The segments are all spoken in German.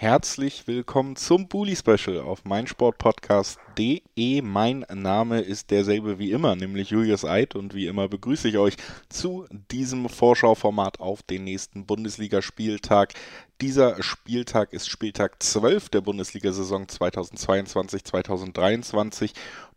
Herzlich willkommen zum Bully Special auf meinsportpodcast.de. Mein Name ist derselbe wie immer, nämlich Julius Eid und wie immer begrüße ich euch zu diesem Vorschauformat auf den nächsten Bundesligaspieltag. Dieser Spieltag ist Spieltag 12 der Bundesliga-Saison 2022-2023.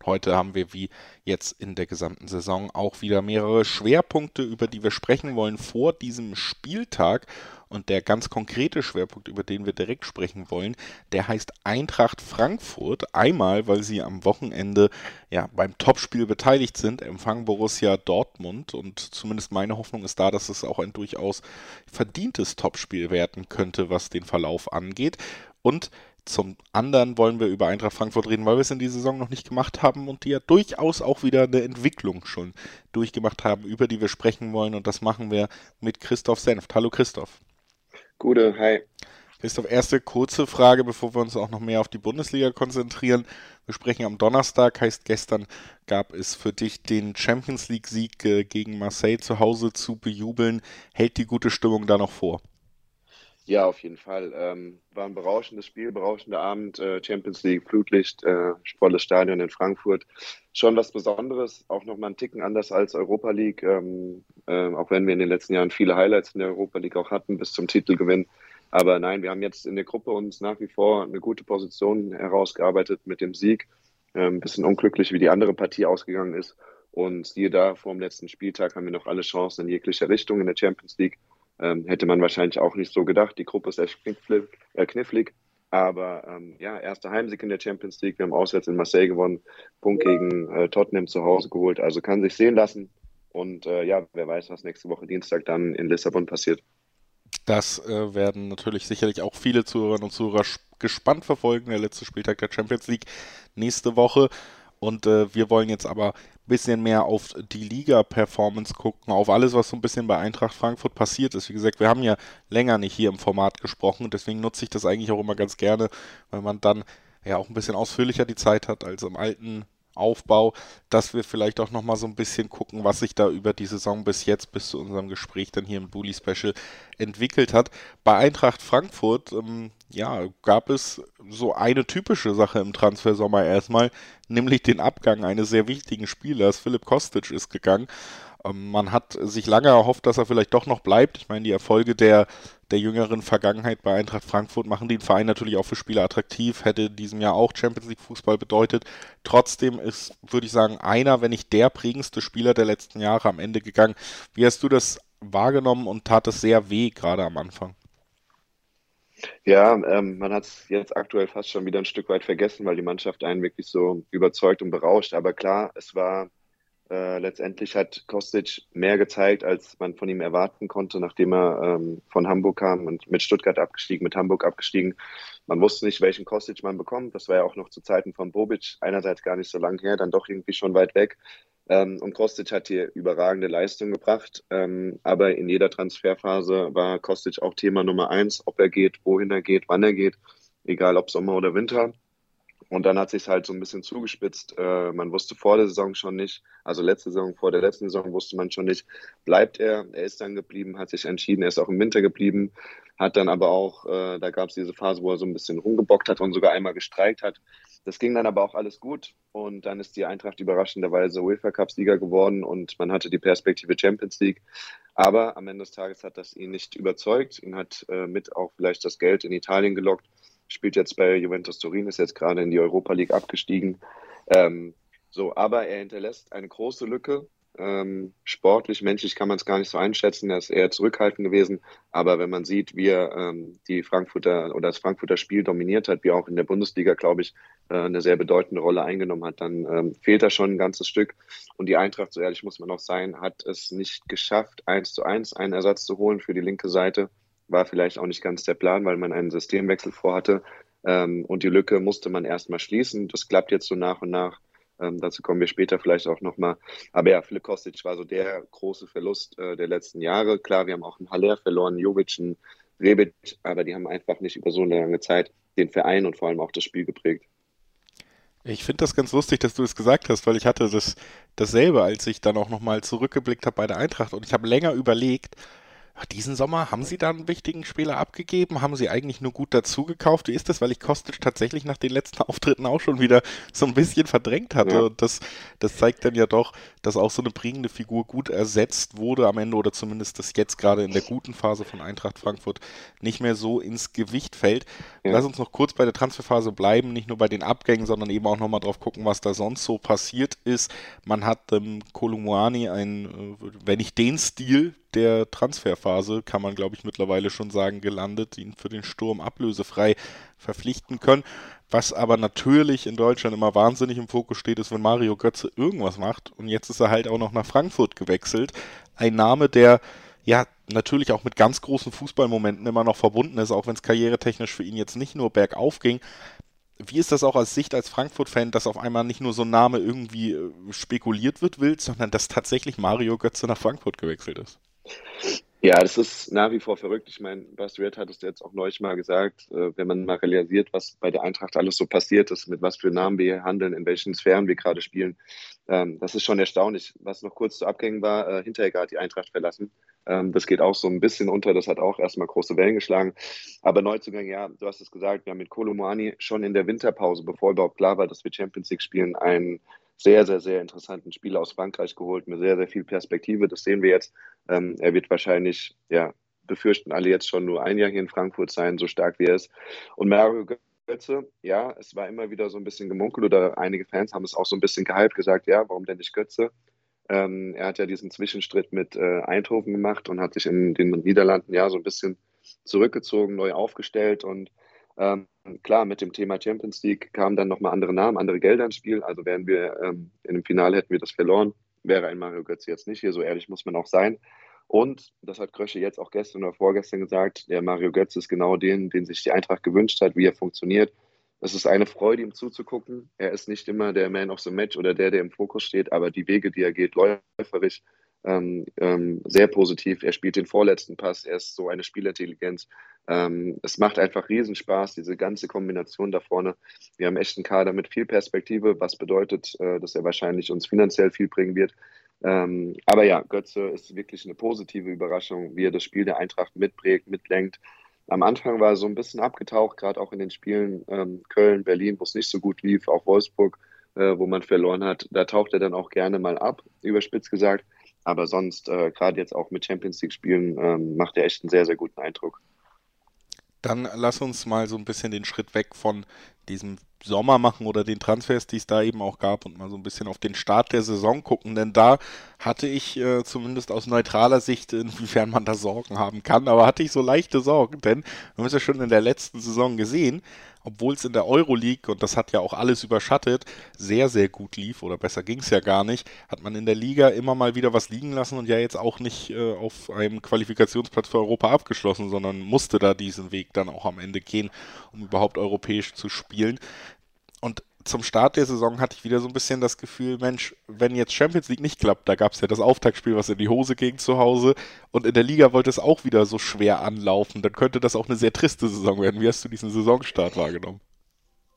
Heute haben wir wie jetzt in der gesamten Saison auch wieder mehrere Schwerpunkte, über die wir sprechen wollen vor diesem Spieltag. Und der ganz konkrete Schwerpunkt, über den wir direkt sprechen wollen, der heißt Eintracht Frankfurt. Einmal, weil sie am Wochenende ja beim Topspiel beteiligt sind, empfangen Borussia Dortmund. Und zumindest meine Hoffnung ist da, dass es auch ein durchaus verdientes Topspiel werden könnte, was den Verlauf angeht. Und zum anderen wollen wir über Eintracht Frankfurt reden, weil wir es in dieser Saison noch nicht gemacht haben und die ja durchaus auch wieder eine Entwicklung schon durchgemacht haben, über die wir sprechen wollen. Und das machen wir mit Christoph Senft. Hallo Christoph. Gute, hi. Christoph, erste kurze Frage, bevor wir uns auch noch mehr auf die Bundesliga konzentrieren. Wir sprechen am Donnerstag, heißt gestern gab es für dich den Champions League-Sieg äh, gegen Marseille zu Hause zu bejubeln. Hält die gute Stimmung da noch vor? Ja, auf jeden Fall. Ähm, war ein berauschendes Spiel, berauschender Abend, äh, Champions League, Flutlicht, äh, volles Stadion in Frankfurt. Schon was Besonderes, auch nochmal einen Ticken anders als Europa League, ähm, äh, auch wenn wir in den letzten Jahren viele Highlights in der Europa League auch hatten bis zum Titelgewinn. Aber nein, wir haben jetzt in der Gruppe uns nach wie vor eine gute Position herausgearbeitet mit dem Sieg. Ein ähm, bisschen unglücklich, wie die andere Partie ausgegangen ist. Und siehe da, vor dem letzten Spieltag haben wir noch alle Chancen in jeglicher Richtung in der Champions League. Ähm, hätte man wahrscheinlich auch nicht so gedacht. Die Gruppe ist echt knifflig. Äh, knifflig. Aber ähm, ja, erster Heimsieg in der Champions League. Wir haben auswärts in Marseille gewonnen, Punkt gegen äh, Tottenham zu Hause geholt. Also kann sich sehen lassen. Und äh, ja, wer weiß, was nächste Woche Dienstag dann in Lissabon passiert. Das äh, werden natürlich sicherlich auch viele Zuhörerinnen und Zuhörer gespannt verfolgen. Der letzte Spieltag der Champions League nächste Woche. Und äh, wir wollen jetzt aber bisschen mehr auf die Liga-Performance gucken, auf alles, was so ein bisschen bei Eintracht Frankfurt passiert ist. Wie gesagt, wir haben ja länger nicht hier im Format gesprochen, deswegen nutze ich das eigentlich auch immer ganz gerne, weil man dann ja auch ein bisschen ausführlicher die Zeit hat als im alten Aufbau, dass wir vielleicht auch nochmal so ein bisschen gucken, was sich da über die Saison bis jetzt, bis zu unserem Gespräch dann hier im Bully Special entwickelt hat. Bei Eintracht Frankfurt, ähm, ja, gab es so eine typische Sache im Transfersommer erstmal, nämlich den Abgang eines sehr wichtigen Spielers. Philipp Kostic ist gegangen. Ähm, man hat sich lange erhofft, dass er vielleicht doch noch bleibt. Ich meine, die Erfolge der, der jüngeren Vergangenheit bei Eintracht Frankfurt machen den Verein natürlich auch für Spieler attraktiv. Hätte in diesem Jahr auch Champions League Fußball bedeutet. Trotzdem ist, würde ich sagen, einer, wenn nicht der prägendste Spieler der letzten Jahre am Ende gegangen. Wie hast du das wahrgenommen und tat es sehr weh, gerade am Anfang? Ja, ähm, man hat es jetzt aktuell fast schon wieder ein Stück weit vergessen, weil die Mannschaft einen wirklich so überzeugt und berauscht. Aber klar, es war äh, letztendlich hat Kostic mehr gezeigt, als man von ihm erwarten konnte, nachdem er ähm, von Hamburg kam und mit Stuttgart abgestiegen, mit Hamburg abgestiegen. Man wusste nicht, welchen Kostic man bekommt. Das war ja auch noch zu Zeiten von Bobic einerseits gar nicht so lang her, dann doch irgendwie schon weit weg. Ähm, und Kostic hat hier überragende Leistung gebracht. Ähm, aber in jeder Transferphase war Kostic auch Thema Nummer eins, ob er geht, wohin er geht, wann er geht, egal ob Sommer oder Winter. Und dann hat sich halt so ein bisschen zugespitzt. Äh, man wusste vor der Saison schon nicht, also letzte Saison, vor der letzten Saison wusste man schon nicht, bleibt er. Er ist dann geblieben, hat sich entschieden, er ist auch im Winter geblieben, hat dann aber auch, äh, da gab es diese Phase, wo er so ein bisschen rumgebockt hat und sogar einmal gestreikt hat. Das ging dann aber auch alles gut und dann ist die Eintracht überraschenderweise UEFA Cup Sieger geworden und man hatte die Perspektive Champions League. Aber am Ende des Tages hat das ihn nicht überzeugt. Ihn hat äh, mit auch vielleicht das Geld in Italien gelockt spielt jetzt bei Juventus Turin, ist jetzt gerade in die Europa League abgestiegen. Ähm, so, aber er hinterlässt eine große Lücke. Ähm, sportlich, menschlich kann man es gar nicht so einschätzen. Er ist eher zurückhaltend gewesen. Aber wenn man sieht, wie er ähm, die Frankfurter oder das Frankfurter Spiel dominiert hat, wie auch in der Bundesliga, glaube ich, äh, eine sehr bedeutende Rolle eingenommen hat, dann ähm, fehlt da schon ein ganzes Stück. Und die Eintracht, so ehrlich muss man auch sein, hat es nicht geschafft, eins zu eins einen Ersatz zu holen für die linke Seite. War vielleicht auch nicht ganz der Plan, weil man einen Systemwechsel vorhatte. Ähm, und die Lücke musste man erstmal schließen. Das klappt jetzt so nach und nach. Ähm, dazu kommen wir später vielleicht auch nochmal. Aber ja, Philipp Kostic war so der große Verlust äh, der letzten Jahre. Klar, wir haben auch einen Haller verloren, Jovic, einen Rebic, aber die haben einfach nicht über so eine lange Zeit den Verein und vor allem auch das Spiel geprägt. Ich finde das ganz lustig, dass du es das gesagt hast, weil ich hatte das dasselbe, als ich dann auch nochmal zurückgeblickt habe bei der Eintracht und ich habe länger überlegt, diesen Sommer haben Sie da einen wichtigen Spieler abgegeben? Haben Sie eigentlich nur gut dazu gekauft? Wie ist das? Weil ich Kostic tatsächlich nach den letzten Auftritten auch schon wieder so ein bisschen verdrängt hatte. Ja. Und das, das zeigt dann ja doch, dass auch so eine bringende Figur gut ersetzt wurde am Ende oder zumindest das jetzt gerade in der guten Phase von Eintracht Frankfurt nicht mehr so ins Gewicht fällt. Lass uns noch kurz bei der Transferphase bleiben, nicht nur bei den Abgängen, sondern eben auch nochmal drauf gucken, was da sonst so passiert ist. Man hat ähm, Kolumuani ein, äh, wenn nicht den Stil der Transferphase, kann man glaube ich mittlerweile schon sagen, gelandet, ihn für den Sturm ablösefrei verpflichten können. Was aber natürlich in Deutschland immer wahnsinnig im Fokus steht, ist, wenn Mario Götze irgendwas macht. Und jetzt ist er halt auch noch nach Frankfurt gewechselt. Ein Name, der ja natürlich auch mit ganz großen Fußballmomenten immer noch verbunden ist, auch wenn es karrieretechnisch für ihn jetzt nicht nur bergauf ging. Wie ist das auch aus Sicht als Frankfurt-Fan, dass auf einmal nicht nur so ein Name irgendwie äh, spekuliert wird, wild, sondern dass tatsächlich Mario Götze nach Frankfurt gewechselt ist? Ja, das ist nach wie vor verrückt. Ich meine, Bas Red hat es jetzt auch neulich mal gesagt, äh, wenn man mal realisiert, was bei der Eintracht alles so passiert ist, mit was für Namen wir handeln, in welchen Sphären wir gerade spielen. Ähm, das ist schon erstaunlich. Was noch kurz zu Abgängen war, äh, Hinteregger hat die Eintracht verlassen. Ähm, das geht auch so ein bisschen unter. Das hat auch erstmal große Wellen geschlagen. Aber Neuzugang, ja, du hast es gesagt, wir haben mit Kolomani schon in der Winterpause, bevor überhaupt klar war, dass wir Champions League spielen, einen sehr, sehr, sehr interessanten Spieler aus Frankreich geholt, mit sehr, sehr viel Perspektive. Das sehen wir jetzt. Ähm, er wird wahrscheinlich, ja, befürchten alle jetzt schon nur ein Jahr hier in Frankfurt sein, so stark wie er ist. Und Mario Götze, ja, es war immer wieder so ein bisschen gemunkelt oder einige Fans haben es auch so ein bisschen gehypt, gesagt, ja, warum denn nicht Götze? Ähm, er hat ja diesen Zwischenstritt mit äh, Eindhoven gemacht und hat sich in den Niederlanden ja so ein bisschen zurückgezogen, neu aufgestellt und ähm, klar, mit dem Thema Champions League kamen dann nochmal andere Namen, andere Gelder ins Spiel. Also wären wir ähm, in dem Finale hätten wir das verloren, wäre ein Mario Götze jetzt nicht hier. So ehrlich muss man auch sein. Und das hat Krösche jetzt auch gestern oder vorgestern gesagt, der Mario Götze ist genau den, den sich die Eintracht gewünscht hat, wie er funktioniert. Es ist eine Freude, ihm zuzugucken. Er ist nicht immer der Man of the Match oder der, der im Fokus steht, aber die Wege, die er geht, läuferisch, ähm, ähm, sehr positiv. Er spielt den vorletzten Pass, er ist so eine Spielintelligenz. Ähm, es macht einfach Riesenspaß, diese ganze Kombination da vorne. Wir haben echt einen Kader mit viel Perspektive, was bedeutet, äh, dass er wahrscheinlich uns finanziell viel bringen wird. Ähm, aber ja, Götze ist wirklich eine positive Überraschung, wie er das Spiel der Eintracht mitprägt, mitlenkt. Am Anfang war er so ein bisschen abgetaucht, gerade auch in den Spielen ähm, Köln, Berlin, wo es nicht so gut lief, auch Wolfsburg, äh, wo man verloren hat. Da taucht er dann auch gerne mal ab, überspitzt gesagt. Aber sonst, äh, gerade jetzt auch mit Champions League-Spielen, ähm, macht er echt einen sehr, sehr guten Eindruck. Dann lass uns mal so ein bisschen den Schritt weg von diesem Sommer machen oder den Transfers, die es da eben auch gab und mal so ein bisschen auf den Start der Saison gucken, denn da hatte ich äh, zumindest aus neutraler Sicht, inwiefern man da Sorgen haben kann, aber hatte ich so leichte Sorgen, denn wir haben es ja schon in der letzten Saison gesehen, obwohl es in der Euroleague, und das hat ja auch alles überschattet, sehr, sehr gut lief, oder besser ging es ja gar nicht, hat man in der Liga immer mal wieder was liegen lassen und ja jetzt auch nicht äh, auf einem Qualifikationsplatz für Europa abgeschlossen, sondern musste da diesen Weg dann auch am Ende gehen, um überhaupt europäisch zu spielen. Und zum Start der Saison hatte ich wieder so ein bisschen das Gefühl, Mensch, wenn jetzt Champions League nicht klappt, da gab es ja das Auftaktspiel, was in die Hose ging zu Hause und in der Liga wollte es auch wieder so schwer anlaufen, dann könnte das auch eine sehr triste Saison werden. Wie hast du diesen Saisonstart wahrgenommen?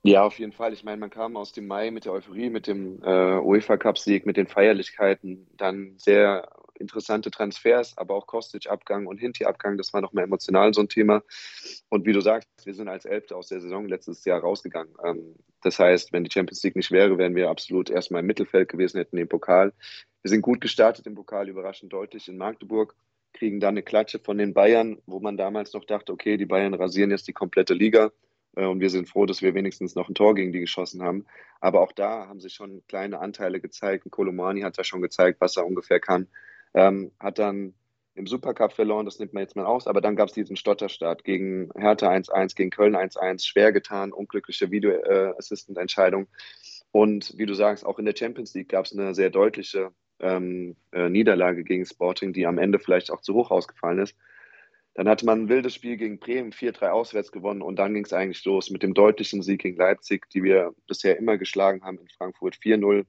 Ja, auf jeden Fall. Ich meine, man kam aus dem Mai mit der Euphorie, mit dem äh, UEFA Cup Sieg, mit den Feierlichkeiten, dann sehr interessante Transfers, aber auch Kostic-Abgang und Hinti-Abgang, das war nochmal emotional so ein Thema. Und wie du sagst, wir sind als Elfte aus der Saison letztes Jahr rausgegangen. Ähm, das heißt, wenn die Champions League nicht wäre, wären wir absolut erstmal im Mittelfeld gewesen, hätten den Pokal. Wir sind gut gestartet im Pokal, überraschend deutlich in Magdeburg, kriegen dann eine Klatsche von den Bayern, wo man damals noch dachte, okay, die Bayern rasieren jetzt die komplette Liga. Äh, und wir sind froh, dass wir wenigstens noch ein Tor gegen die geschossen haben. Aber auch da haben sich schon kleine Anteile gezeigt. Kolomani hat ja schon gezeigt, was er ungefähr kann. Ähm, hat dann im Supercup verloren, das nimmt man jetzt mal aus, aber dann gab es diesen Stotterstart gegen Hertha 1-1, gegen Köln 1-1, schwer getan, unglückliche Video-Assistant-Entscheidung. Und wie du sagst, auch in der Champions League gab es eine sehr deutliche ähm, äh, Niederlage gegen Sporting, die am Ende vielleicht auch zu hoch ausgefallen ist. Dann hatte man ein wildes Spiel gegen Bremen, 4-3 auswärts gewonnen und dann ging es eigentlich los mit dem deutlichen Sieg gegen Leipzig, die wir bisher immer geschlagen haben in Frankfurt, 4-0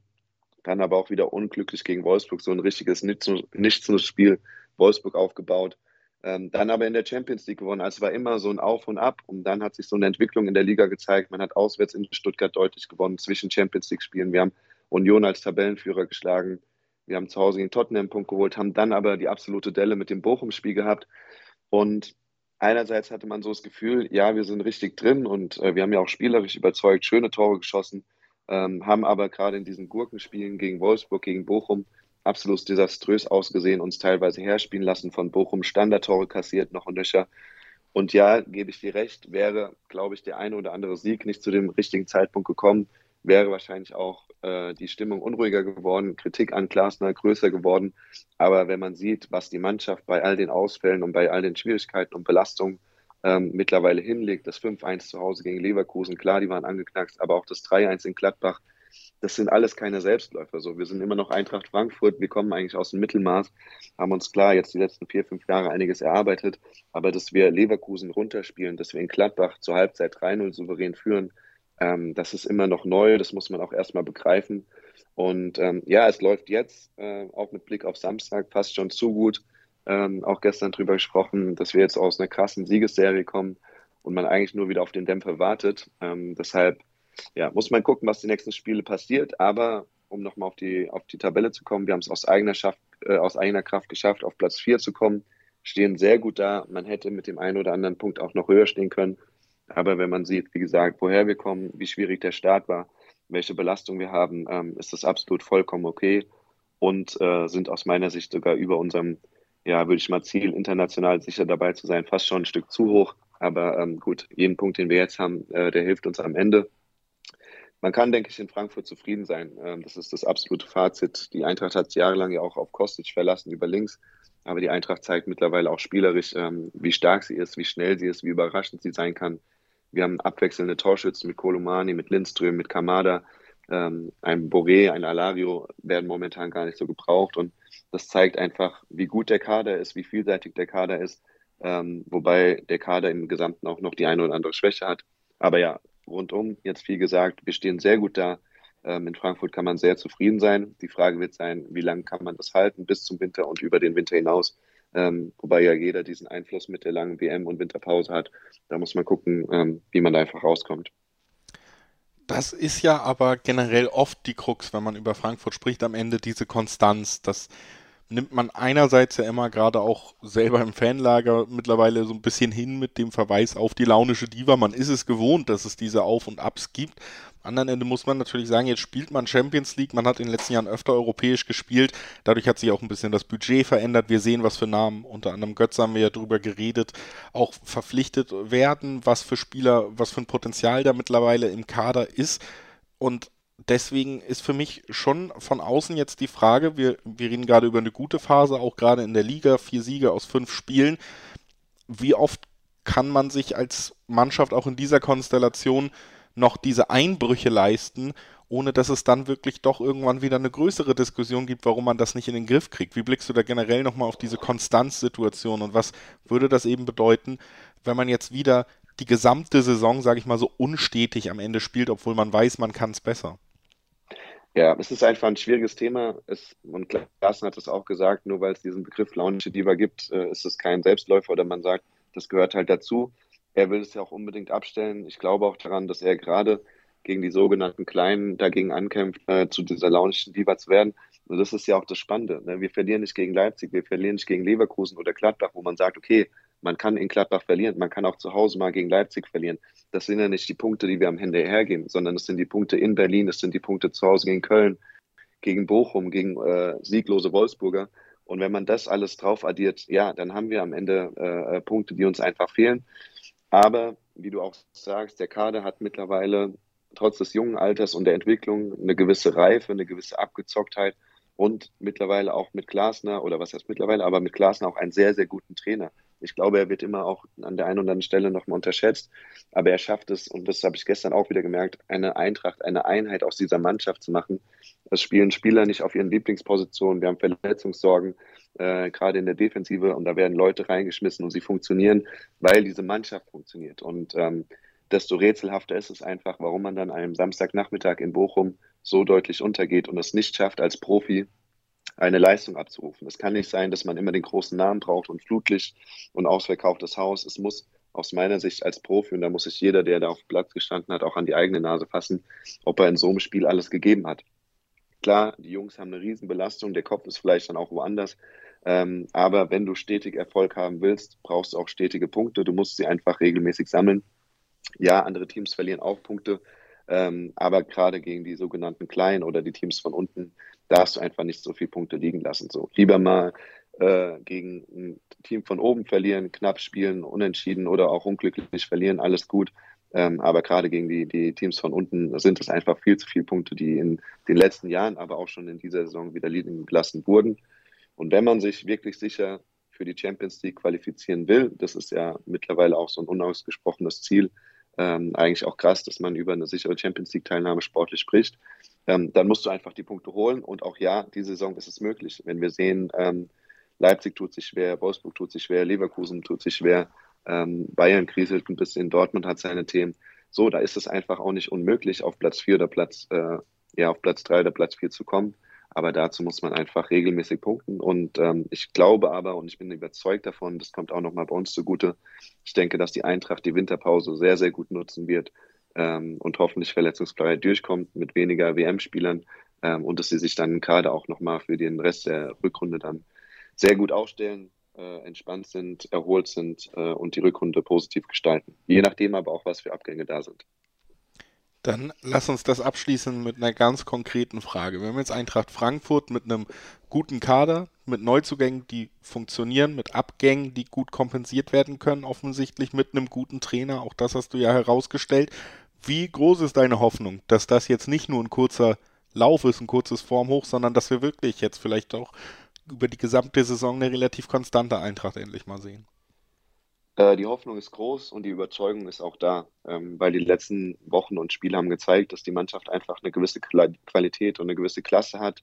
dann aber auch wieder unglücklich gegen Wolfsburg. So ein richtiges Nichts-Spiel Wolfsburg aufgebaut. Ähm, dann aber in der Champions League gewonnen. Also es war immer so ein Auf und Ab. Und dann hat sich so eine Entwicklung in der Liga gezeigt. Man hat auswärts in Stuttgart deutlich gewonnen zwischen Champions League-Spielen. Wir haben Union als Tabellenführer geschlagen. Wir haben zu Hause gegen Tottenham einen Punkt geholt, haben dann aber die absolute Delle mit dem Bochum-Spiel gehabt. Und einerseits hatte man so das Gefühl, ja, wir sind richtig drin und äh, wir haben ja auch spielerisch überzeugt, schöne Tore geschossen, ähm, haben aber gerade in diesen Gurkenspielen gegen Wolfsburg, gegen Bochum absolut desaströs ausgesehen, uns teilweise herspielen lassen von Bochum, Standardtore kassiert, noch und nöcher. Und ja, gebe ich dir recht, wäre, glaube ich, der eine oder andere Sieg nicht zu dem richtigen Zeitpunkt gekommen, wäre wahrscheinlich auch äh, die Stimmung unruhiger geworden, Kritik an Glasner größer geworden. Aber wenn man sieht, was die Mannschaft bei all den Ausfällen und bei all den Schwierigkeiten und Belastungen ähm, mittlerweile hinlegt, das 5-1 zu Hause gegen Leverkusen, klar, die waren angeknackst, aber auch das 3-1 in Gladbach, das sind alles keine Selbstläufer. So, wir sind immer noch Eintracht Frankfurt, wir kommen eigentlich aus dem Mittelmaß, haben uns klar jetzt die letzten vier, fünf Jahre einiges erarbeitet, aber dass wir Leverkusen runterspielen, dass wir in Gladbach zur Halbzeit 3-0 souverän führen, ähm, das ist immer noch neu, das muss man auch erstmal begreifen. Und ähm, ja, es läuft jetzt, äh, auch mit Blick auf Samstag, fast schon zu gut. Ähm, auch gestern drüber gesprochen, dass wir jetzt aus einer krassen Siegesserie kommen und man eigentlich nur wieder auf den Dämpfer wartet. Ähm, deshalb ja, muss man gucken, was die nächsten Spiele passiert. Aber um nochmal auf die, auf die Tabelle zu kommen, wir haben es aus eigener, Schaft, äh, aus eigener Kraft geschafft, auf Platz 4 zu kommen, stehen sehr gut da. Man hätte mit dem einen oder anderen Punkt auch noch höher stehen können. Aber wenn man sieht, wie gesagt, woher wir kommen, wie schwierig der Start war, welche Belastung wir haben, ähm, ist das absolut vollkommen okay und äh, sind aus meiner Sicht sogar über unserem, ja, würde ich mal Ziel, international sicher dabei zu sein, fast schon ein Stück zu hoch. Aber ähm, gut, jeden Punkt, den wir jetzt haben, äh, der hilft uns am Ende. Man kann, denke ich, in Frankfurt zufrieden sein. Ähm, das ist das absolute Fazit. Die Eintracht hat jahrelang ja auch auf Kostic verlassen über links. Aber die Eintracht zeigt mittlerweile auch spielerisch, ähm, wie stark sie ist, wie schnell sie ist, wie überraschend sie sein kann. Wir haben abwechselnde Torschützen mit Kolomani, mit Lindström, mit Kamada. Ähm, ein Boré, ein Alario werden momentan gar nicht so gebraucht. Und das zeigt einfach, wie gut der Kader ist, wie vielseitig der Kader ist. Ähm, wobei der Kader im Gesamten auch noch die eine oder andere Schwäche hat. Aber ja, rundum, jetzt viel gesagt, wir stehen sehr gut da. Ähm, in Frankfurt kann man sehr zufrieden sein. Die Frage wird sein, wie lange kann man das halten bis zum Winter und über den Winter hinaus. Ähm, wobei ja jeder diesen Einfluss mit der langen WM und Winterpause hat. Da muss man gucken, ähm, wie man da einfach rauskommt. Das ist ja aber generell oft die Krux, wenn man über Frankfurt spricht, am Ende diese Konstanz, das nimmt man einerseits ja immer gerade auch selber im Fanlager mittlerweile so ein bisschen hin mit dem Verweis auf die launische Diva. Man ist es gewohnt, dass es diese Auf und Abs gibt. Am anderen Ende muss man natürlich sagen, jetzt spielt man Champions League, man hat in den letzten Jahren öfter europäisch gespielt, dadurch hat sich auch ein bisschen das Budget verändert. Wir sehen, was für Namen, unter anderem Götz haben wir ja drüber geredet, auch verpflichtet werden, was für Spieler, was für ein Potenzial da mittlerweile im Kader ist. Und deswegen ist für mich schon von außen jetzt die Frage, wir, wir reden gerade über eine gute Phase, auch gerade in der Liga, vier Siege aus fünf Spielen. Wie oft kann man sich als Mannschaft auch in dieser Konstellation noch diese Einbrüche leisten, ohne dass es dann wirklich doch irgendwann wieder eine größere Diskussion gibt, warum man das nicht in den Griff kriegt? Wie blickst du da generell nochmal auf diese Konstanzsituation und was würde das eben bedeuten, wenn man jetzt wieder die gesamte Saison, sage ich mal, so unstetig am Ende spielt, obwohl man weiß, man kann es besser? Ja, es ist einfach ein schwieriges Thema. Es, und Klassen hat es auch gesagt, nur weil es diesen Begriff launische Diva gibt, äh, ist es kein Selbstläufer oder man sagt, das gehört halt dazu. Er will es ja auch unbedingt abstellen. Ich glaube auch daran, dass er gerade gegen die sogenannten Kleinen dagegen ankämpft, äh, zu dieser launischen Diva zu werden. Und das ist ja auch das Spannende. Ne? Wir verlieren nicht gegen Leipzig, wir verlieren nicht gegen Leverkusen oder Gladbach, wo man sagt, okay, man kann in Gladbach verlieren, man kann auch zu Hause mal gegen Leipzig verlieren. Das sind ja nicht die Punkte, die wir am Ende hergeben, sondern es sind die Punkte in Berlin, es sind die Punkte zu Hause gegen Köln, gegen Bochum, gegen äh, sieglose Wolfsburger. Und wenn man das alles drauf addiert, ja, dann haben wir am Ende äh, äh, Punkte, die uns einfach fehlen. Aber wie du auch sagst, der Kader hat mittlerweile trotz des jungen Alters und der Entwicklung eine gewisse Reife, eine gewisse Abgezocktheit und mittlerweile auch mit Glasner, oder was heißt mittlerweile, aber mit Glasner auch einen sehr, sehr guten Trainer. Ich glaube, er wird immer auch an der einen oder anderen Stelle nochmal unterschätzt, aber er schafft es, und das habe ich gestern auch wieder gemerkt, eine Eintracht, eine Einheit aus dieser Mannschaft zu machen. Es spielen Spieler nicht auf ihren Lieblingspositionen, wir haben Verletzungssorgen, äh, gerade in der Defensive, und da werden Leute reingeschmissen und sie funktionieren, weil diese Mannschaft funktioniert. Und ähm, desto rätselhafter ist es einfach, warum man dann einem Samstagnachmittag in Bochum so deutlich untergeht und es nicht schafft, als Profi eine Leistung abzurufen. Es kann nicht sein, dass man immer den großen Namen braucht und Flutlicht und ausverkauftes Haus. Es muss aus meiner Sicht als Profi, und da muss sich jeder, der da auf dem Platz gestanden hat, auch an die eigene Nase fassen, ob er in so einem Spiel alles gegeben hat. Klar, die Jungs haben eine Riesenbelastung, der Kopf ist vielleicht dann auch woanders. Ähm, aber wenn du stetig Erfolg haben willst, brauchst du auch stetige Punkte. Du musst sie einfach regelmäßig sammeln. Ja, andere Teams verlieren auch Punkte, ähm, aber gerade gegen die sogenannten Kleinen oder die Teams von unten darfst du einfach nicht so viele Punkte liegen lassen. So lieber mal äh, gegen ein Team von oben verlieren, knapp spielen, unentschieden oder auch unglücklich verlieren, alles gut. Ähm, aber gerade gegen die, die Teams von unten sind es einfach viel zu viele Punkte, die in den letzten Jahren, aber auch schon in dieser Saison wieder liegen gelassen wurden. Und wenn man sich wirklich sicher für die Champions League qualifizieren will, das ist ja mittlerweile auch so ein unausgesprochenes Ziel, ähm, eigentlich auch krass, dass man über eine sichere Champions League-Teilnahme sportlich spricht, ähm, dann musst du einfach die Punkte holen. Und auch ja, diese Saison ist es möglich. Wenn wir sehen, ähm, Leipzig tut sich schwer, Wolfsburg tut sich schwer, Leverkusen tut sich schwer, ähm, Bayern kriselt ein bisschen, Dortmund hat seine Themen. So, da ist es einfach auch nicht unmöglich, auf Platz 4 oder Platz, äh, ja, auf Platz 3 oder Platz 4 zu kommen. Aber dazu muss man einfach regelmäßig punkten. Und ähm, ich glaube aber und ich bin überzeugt davon, das kommt auch nochmal bei uns zugute. Ich denke, dass die Eintracht die Winterpause sehr, sehr gut nutzen wird ähm, und hoffentlich verletzungsfrei durchkommt mit weniger WM-Spielern ähm, und dass sie sich dann gerade auch nochmal für den Rest der Rückrunde dann sehr gut aufstellen, äh, entspannt sind, erholt sind äh, und die Rückrunde positiv gestalten. Je nachdem aber auch, was für Abgänge da sind. Dann lass uns das abschließen mit einer ganz konkreten Frage. Wir haben jetzt Eintracht Frankfurt mit einem guten Kader, mit Neuzugängen, die funktionieren, mit Abgängen, die gut kompensiert werden können, offensichtlich mit einem guten Trainer. Auch das hast du ja herausgestellt. Wie groß ist deine Hoffnung, dass das jetzt nicht nur ein kurzer Lauf ist, ein kurzes Formhoch, sondern dass wir wirklich jetzt vielleicht auch über die gesamte Saison eine relativ konstante Eintracht endlich mal sehen? Äh, die Hoffnung ist groß und die Überzeugung ist auch da, ähm, weil die letzten Wochen und Spiele haben gezeigt, dass die Mannschaft einfach eine gewisse Qualität und eine gewisse Klasse hat.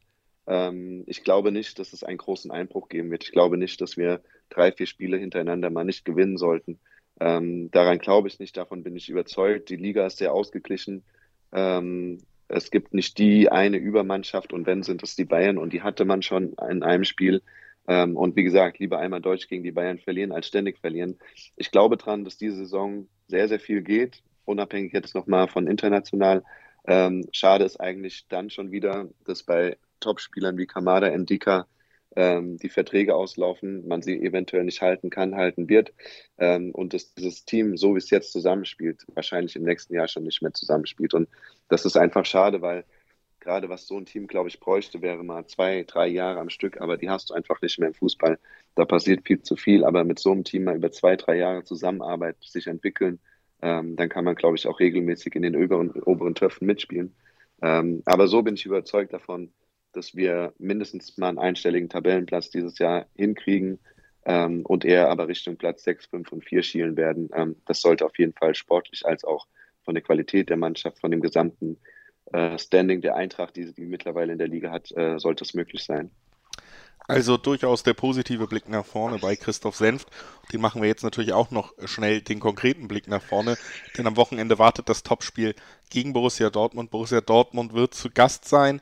Ähm, ich glaube nicht, dass es einen großen Einbruch geben wird. Ich glaube nicht, dass wir drei, vier Spiele hintereinander mal nicht gewinnen sollten. Ähm, daran glaube ich nicht, davon bin ich überzeugt. Die Liga ist sehr ausgeglichen. es gibt nicht die eine Übermannschaft und wenn, sind es die Bayern und die hatte man schon in einem Spiel. Ähm, und wie gesagt, lieber einmal Deutsch gegen die Bayern verlieren, als ständig verlieren. Ich glaube dran, dass diese Saison sehr, sehr viel geht, unabhängig jetzt nochmal von international. Ähm, schade ist eigentlich dann schon wieder, dass bei Topspielern wie Kamada, Endika ähm, die Verträge auslaufen, man sie eventuell nicht halten kann, halten wird ähm, und dass dieses Team, so wie es jetzt zusammenspielt, wahrscheinlich im nächsten Jahr schon nicht mehr zusammenspielt. Und das ist einfach schade, weil gerade was so ein Team, glaube ich, bräuchte, wäre mal zwei, drei Jahre am Stück, aber die hast du einfach nicht mehr im Fußball. Da passiert viel zu viel, aber mit so einem Team mal über zwei, drei Jahre Zusammenarbeit sich entwickeln, ähm, dann kann man, glaube ich, auch regelmäßig in den oberen, oberen Töpfen mitspielen. Ähm, aber so bin ich überzeugt davon, dass wir mindestens mal einen einstelligen Tabellenplatz dieses Jahr hinkriegen ähm, und eher aber Richtung Platz 6, 5 und 4 schielen werden. Ähm, das sollte auf jeden Fall sportlich als auch von der Qualität der Mannschaft, von dem gesamten Standing der Eintracht, die sie mittlerweile in der Liga hat, äh, sollte es möglich sein. Also durchaus der positive Blick nach vorne bei Christoph Senft. Den machen wir jetzt natürlich auch noch schnell den konkreten Blick nach vorne, denn am Wochenende wartet das Topspiel gegen Borussia Dortmund. Borussia Dortmund wird zu Gast sein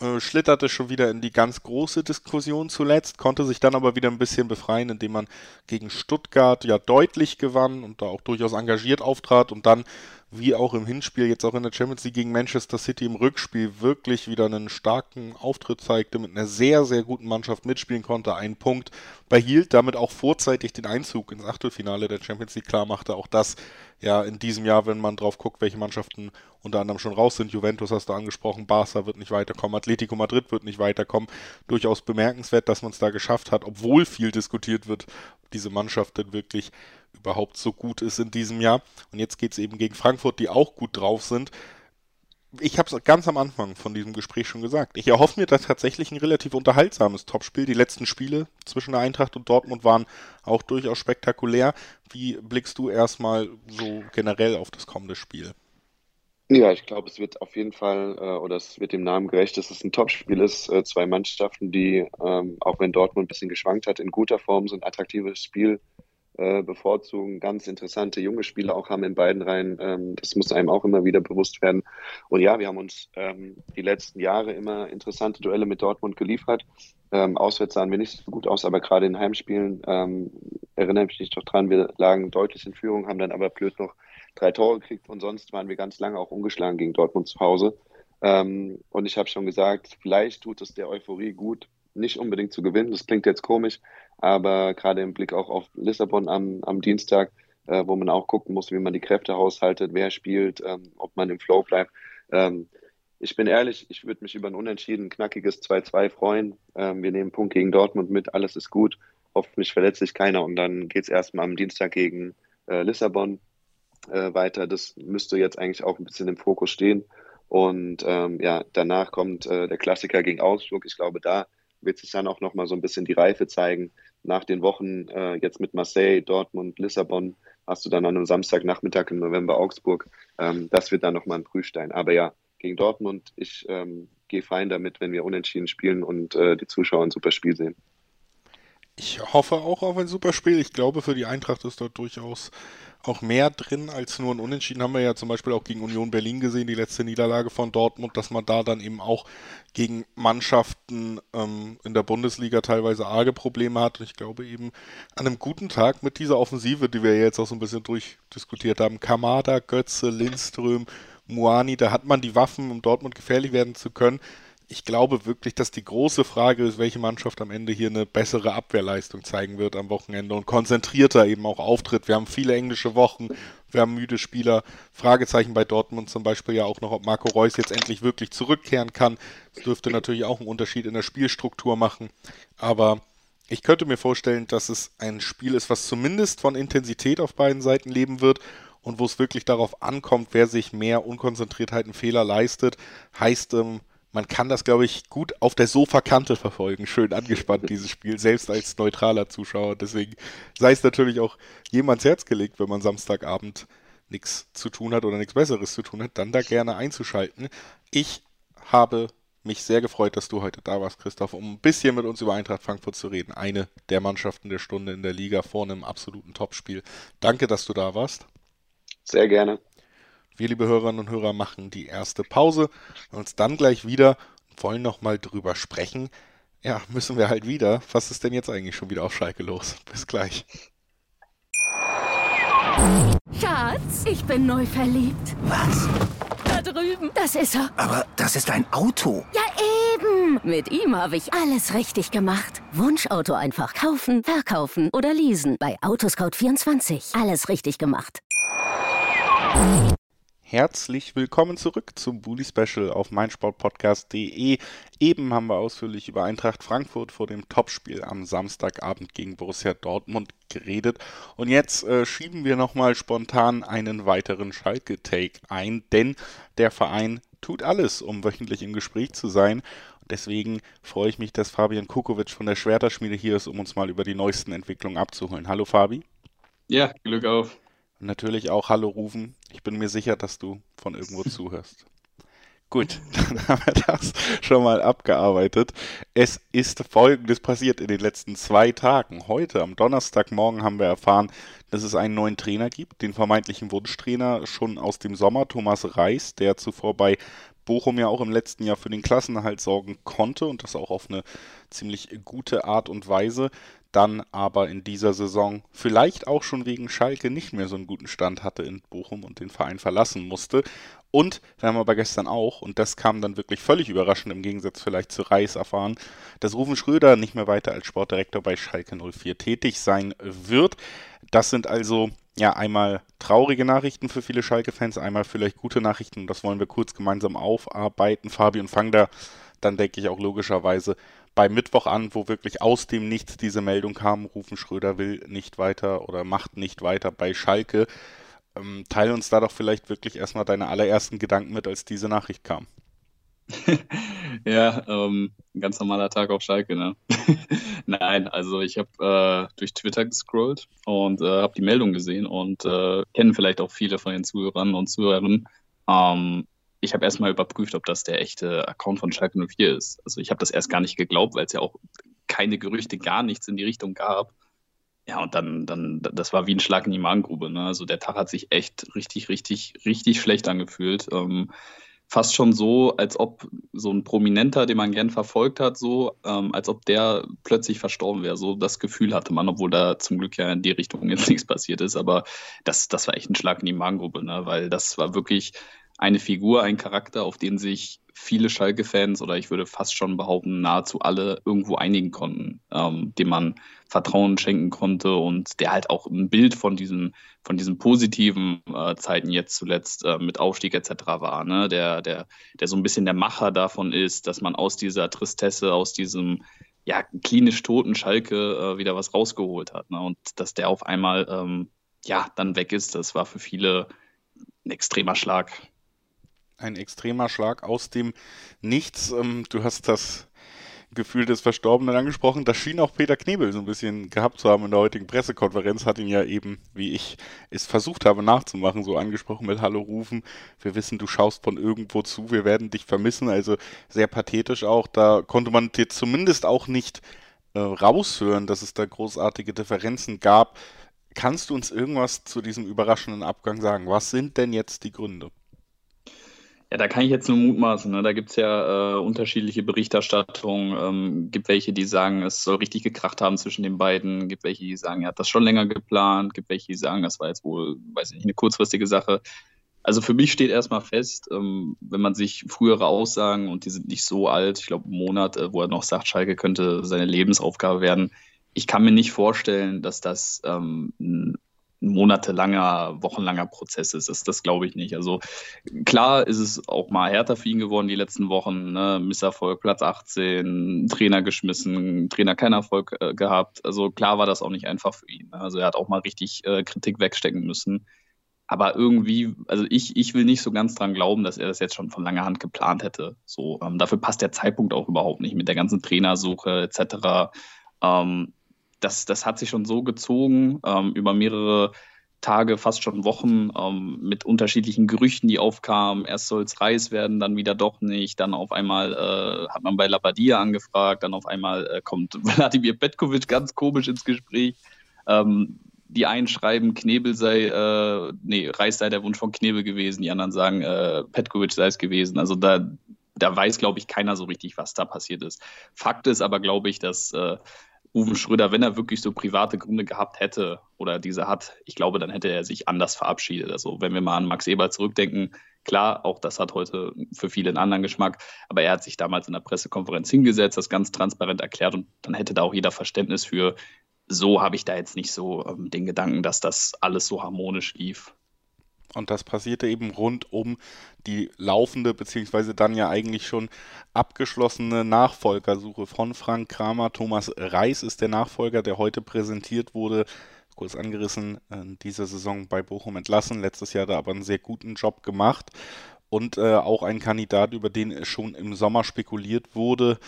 äh, schlitterte schon wieder in die ganz große Diskussion zuletzt, konnte sich dann aber wieder ein bisschen befreien, indem man gegen Stuttgart ja deutlich gewann und da auch durchaus engagiert auftrat und dann wie auch im Hinspiel, jetzt auch in der Champions League gegen Manchester City im Rückspiel wirklich wieder einen starken Auftritt zeigte, mit einer sehr, sehr guten Mannschaft mitspielen konnte, einen Punkt behielt, damit auch vorzeitig den Einzug ins Achtelfinale der Champions League klar machte. Auch das ja in diesem Jahr, wenn man drauf guckt, welche Mannschaften unter anderem schon raus sind. Juventus hast du angesprochen, Barca wird nicht weiterkommen, Atletico Madrid wird nicht weiterkommen. Durchaus bemerkenswert, dass man es da geschafft hat, obwohl viel diskutiert wird, diese Mannschaft denn wirklich überhaupt so gut ist in diesem Jahr. Und jetzt geht es eben gegen Frankfurt, die auch gut drauf sind. Ich habe es ganz am Anfang von diesem Gespräch schon gesagt. Ich erhoffe mir da tatsächlich ein relativ unterhaltsames Topspiel. Die letzten Spiele zwischen der Eintracht und Dortmund waren auch durchaus spektakulär. Wie blickst du erstmal so generell auf das kommende Spiel? Ja, ich glaube, es wird auf jeden Fall, äh, oder es wird dem Namen gerecht, dass es ein Topspiel ist. Äh, zwei Mannschaften, die, ähm, auch wenn Dortmund ein bisschen geschwankt hat, in guter Form so ein attraktives Spiel äh, bevorzugen, ganz interessante junge Spieler auch haben in beiden Reihen. Ähm, das muss einem auch immer wieder bewusst werden. Und ja, wir haben uns ähm, die letzten Jahre immer interessante Duelle mit Dortmund geliefert. Ähm, auswärts sahen wir nicht so gut aus, aber gerade in Heimspielen ähm, erinnere ich mich doch dran, wir lagen deutlich in Führung, haben dann aber blöd noch drei Tore gekriegt und sonst waren wir ganz lange auch ungeschlagen gegen Dortmund zu Hause. Ähm, und ich habe schon gesagt, vielleicht tut es der Euphorie gut, nicht unbedingt zu gewinnen. Das klingt jetzt komisch, aber gerade im Blick auch auf Lissabon am, am Dienstag, äh, wo man auch gucken muss, wie man die Kräfte haushaltet, wer spielt, ähm, ob man im Flow bleibt. Ähm, ich bin ehrlich, ich würde mich über ein unentschieden knackiges 2-2 freuen. Ähm, wir nehmen Punkt gegen Dortmund mit, alles ist gut. Hoffentlich verletzt sich keiner und dann geht es erstmal am Dienstag gegen äh, Lissabon äh, weiter. Das müsste jetzt eigentlich auch ein bisschen im Fokus stehen. Und ähm, ja, danach kommt äh, der Klassiker gegen Augsburg. Ich glaube, da wird sich dann auch nochmal so ein bisschen die Reife zeigen. Nach den Wochen äh, jetzt mit Marseille, Dortmund, Lissabon hast du dann an einem Samstagnachmittag im November Augsburg. Ähm, das wird dann nochmal ein Prüfstein. Aber ja, gegen Dortmund, ich ähm, gehe fein damit, wenn wir unentschieden spielen und äh, die Zuschauer ein super Spiel sehen. Ich hoffe auch auf ein super Spiel. Ich glaube, für die Eintracht ist dort durchaus auch mehr drin als nur ein Unentschieden. Haben wir ja zum Beispiel auch gegen Union Berlin gesehen, die letzte Niederlage von Dortmund, dass man da dann eben auch gegen Mannschaften ähm, in der Bundesliga teilweise arge Probleme hat. Und ich glaube eben an einem guten Tag mit dieser Offensive, die wir jetzt auch so ein bisschen durchdiskutiert haben, Kamada, Götze, Lindström, Muani, da hat man die Waffen, um Dortmund gefährlich werden zu können ich glaube wirklich, dass die große Frage ist, welche Mannschaft am Ende hier eine bessere Abwehrleistung zeigen wird am Wochenende und konzentrierter eben auch auftritt. Wir haben viele englische Wochen, wir haben müde Spieler. Fragezeichen bei Dortmund zum Beispiel ja auch noch, ob Marco Reus jetzt endlich wirklich zurückkehren kann. Das dürfte natürlich auch einen Unterschied in der Spielstruktur machen. Aber ich könnte mir vorstellen, dass es ein Spiel ist, was zumindest von Intensität auf beiden Seiten leben wird und wo es wirklich darauf ankommt, wer sich mehr Unkonzentriertheiten, Fehler leistet. Heißt, ähm, man kann das, glaube ich, gut auf der Sofakante verfolgen. Schön angespannt, dieses Spiel, selbst als neutraler Zuschauer. Deswegen sei es natürlich auch jemands Herz gelegt, wenn man Samstagabend nichts zu tun hat oder nichts Besseres zu tun hat, dann da gerne einzuschalten. Ich habe mich sehr gefreut, dass du heute da warst, Christoph, um ein bisschen mit uns über Eintracht Frankfurt zu reden. Eine der Mannschaften der Stunde in der Liga vor einem absoluten Topspiel. Danke, dass du da warst. Sehr gerne. Wir, liebe Hörerinnen und Hörer, machen die erste Pause und uns dann gleich wieder und wollen nochmal drüber sprechen. Ja, müssen wir halt wieder. Was ist denn jetzt eigentlich schon wieder auf Schalke los? Bis gleich. Schatz, ich bin neu verliebt. Was? Da drüben. Das ist er. Aber das ist ein Auto. Ja, eben. Mit ihm habe ich alles richtig gemacht. Wunschauto einfach kaufen, verkaufen oder leasen. Bei Autoscout24. Alles richtig gemacht. Herzlich willkommen zurück zum Bully Special auf meinsportpodcast.de. Eben haben wir ausführlich über Eintracht Frankfurt vor dem Topspiel am Samstagabend gegen Borussia Dortmund geredet. Und jetzt äh, schieben wir nochmal spontan einen weiteren Schalke-Take ein, denn der Verein tut alles, um wöchentlich im Gespräch zu sein. Deswegen freue ich mich, dass Fabian Kukovic von der Schwerterschmiede hier ist, um uns mal über die neuesten Entwicklungen abzuholen. Hallo Fabi. Ja, Glück auf natürlich auch Hallo rufen. Ich bin mir sicher, dass du von irgendwo zuhörst. Gut, dann haben wir das schon mal abgearbeitet. Es ist Folgendes passiert in den letzten zwei Tagen. Heute, am Donnerstagmorgen, haben wir erfahren, dass es einen neuen Trainer gibt, den vermeintlichen Wunschtrainer schon aus dem Sommer, Thomas Reis, der zuvor bei Bochum ja auch im letzten Jahr für den Klassenerhalt sorgen konnte und das auch auf eine ziemlich gute Art und Weise dann aber in dieser Saison vielleicht auch schon wegen Schalke nicht mehr so einen guten Stand hatte in Bochum und den Verein verlassen musste. Und wir haben aber gestern auch, und das kam dann wirklich völlig überraschend im Gegensatz vielleicht zu Reis erfahren, dass Rufen Schröder nicht mehr weiter als Sportdirektor bei Schalke 04 tätig sein wird. Das sind also ja einmal traurige Nachrichten für viele Schalke-Fans, einmal vielleicht gute Nachrichten und das wollen wir kurz gemeinsam aufarbeiten. Fabi und fang da dann denke ich auch logischerweise bei Mittwoch an, wo wirklich aus dem Nichts diese Meldung kam, Rufen Schröder will nicht weiter oder macht nicht weiter bei Schalke. Ähm, teile uns da doch vielleicht wirklich erstmal deine allerersten Gedanken mit, als diese Nachricht kam. ja, ähm, ein ganz normaler Tag auf Schalke, ne? Nein, also ich habe äh, durch Twitter gescrollt und äh, habe die Meldung gesehen und äh, kennen vielleicht auch viele von den Zuhörern und Zuhörern. Ähm, ich habe erstmal überprüft, ob das der echte Account von Schalke 04 ist. Also ich habe das erst gar nicht geglaubt, weil es ja auch keine Gerüchte, gar nichts in die Richtung gab. Ja, und dann, dann, das war wie ein Schlag in die Magengrube. Ne? Also der Tag hat sich echt richtig, richtig, richtig schlecht angefühlt. Ähm, fast schon so, als ob so ein Prominenter, den man gern verfolgt hat, so, ähm, als ob der plötzlich verstorben wäre. So das Gefühl hatte man, obwohl da zum Glück ja in die Richtung jetzt nichts passiert ist. Aber das, das war echt ein Schlag in die Magengrube, ne? weil das war wirklich eine Figur, ein Charakter, auf den sich viele Schalke-Fans oder ich würde fast schon behaupten, nahezu alle irgendwo einigen konnten, ähm, dem man Vertrauen schenken konnte und der halt auch ein Bild von diesen, von diesen positiven äh, Zeiten jetzt zuletzt äh, mit Aufstieg etc. war, ne? der, der, der so ein bisschen der Macher davon ist, dass man aus dieser Tristesse, aus diesem ja, klinisch toten Schalke äh, wieder was rausgeholt hat. Ne? Und dass der auf einmal ähm, ja, dann weg ist, das war für viele ein extremer Schlag ein extremer Schlag aus dem Nichts. Ähm, du hast das Gefühl des Verstorbenen angesprochen. Das schien auch Peter Knebel so ein bisschen gehabt zu haben in der heutigen Pressekonferenz. Hat ihn ja eben, wie ich es versucht habe nachzumachen, so angesprochen mit Hallo rufen. Wir wissen, du schaust von irgendwo zu. Wir werden dich vermissen. Also sehr pathetisch auch. Da konnte man dir zumindest auch nicht äh, raushören, dass es da großartige Differenzen gab. Kannst du uns irgendwas zu diesem überraschenden Abgang sagen? Was sind denn jetzt die Gründe? Ja, da kann ich jetzt nur mutmaßen. Ne? Da gibt es ja äh, unterschiedliche Berichterstattungen. Ähm, gibt welche, die sagen, es soll richtig gekracht haben zwischen den beiden. Gibt welche, die sagen, er hat das schon länger geplant. Gibt welche, die sagen, das war jetzt wohl, weiß ich nicht, eine kurzfristige Sache. Also für mich steht erstmal fest, ähm, wenn man sich frühere Aussagen, und die sind nicht so alt, ich glaube, einen Monat, äh, wo er noch sagt, Schalke könnte seine Lebensaufgabe werden. Ich kann mir nicht vorstellen, dass das ähm, monatelanger, wochenlanger Prozess ist. Das, das glaube ich nicht. Also klar ist es auch mal härter für ihn geworden die letzten Wochen. Ne? Misserfolg, Platz 18, Trainer geschmissen, Trainer keinen Erfolg äh, gehabt. Also klar war das auch nicht einfach für ihn. Ne? Also er hat auch mal richtig äh, Kritik wegstecken müssen. Aber irgendwie, also ich, ich will nicht so ganz dran glauben, dass er das jetzt schon von langer Hand geplant hätte. So, ähm, dafür passt der Zeitpunkt auch überhaupt nicht mit der ganzen Trainersuche etc. Ähm, das, das hat sich schon so gezogen ähm, über mehrere Tage, fast schon Wochen, ähm, mit unterschiedlichen Gerüchten, die aufkamen. Erst soll es Reis werden, dann wieder doch nicht. Dann auf einmal äh, hat man bei Labadia angefragt, dann auf einmal äh, kommt Vladimir Petkovic ganz komisch ins Gespräch. Ähm, die einen schreiben, Knebel sei, äh, nee, Reis sei der Wunsch von Knebel gewesen, die anderen sagen, äh, Petkovic sei es gewesen. Also da, da weiß, glaube ich, keiner so richtig, was da passiert ist. Fakt ist aber, glaube ich, dass äh, Uwe Schröder, wenn er wirklich so private Gründe gehabt hätte oder diese hat, ich glaube, dann hätte er sich anders verabschiedet. Also wenn wir mal an Max Eber zurückdenken, klar, auch das hat heute für viele einen anderen Geschmack, aber er hat sich damals in der Pressekonferenz hingesetzt, das ganz transparent erklärt und dann hätte da auch jeder Verständnis für. So habe ich da jetzt nicht so ähm, den Gedanken, dass das alles so harmonisch lief. Und das passierte eben rund um die laufende, beziehungsweise dann ja eigentlich schon abgeschlossene Nachfolgersuche von Frank Kramer. Thomas Reis ist der Nachfolger, der heute präsentiert wurde. Kurz angerissen, in dieser Saison bei Bochum entlassen. Letztes Jahr da aber einen sehr guten Job gemacht. Und äh, auch ein Kandidat, über den schon im Sommer spekuliert wurde,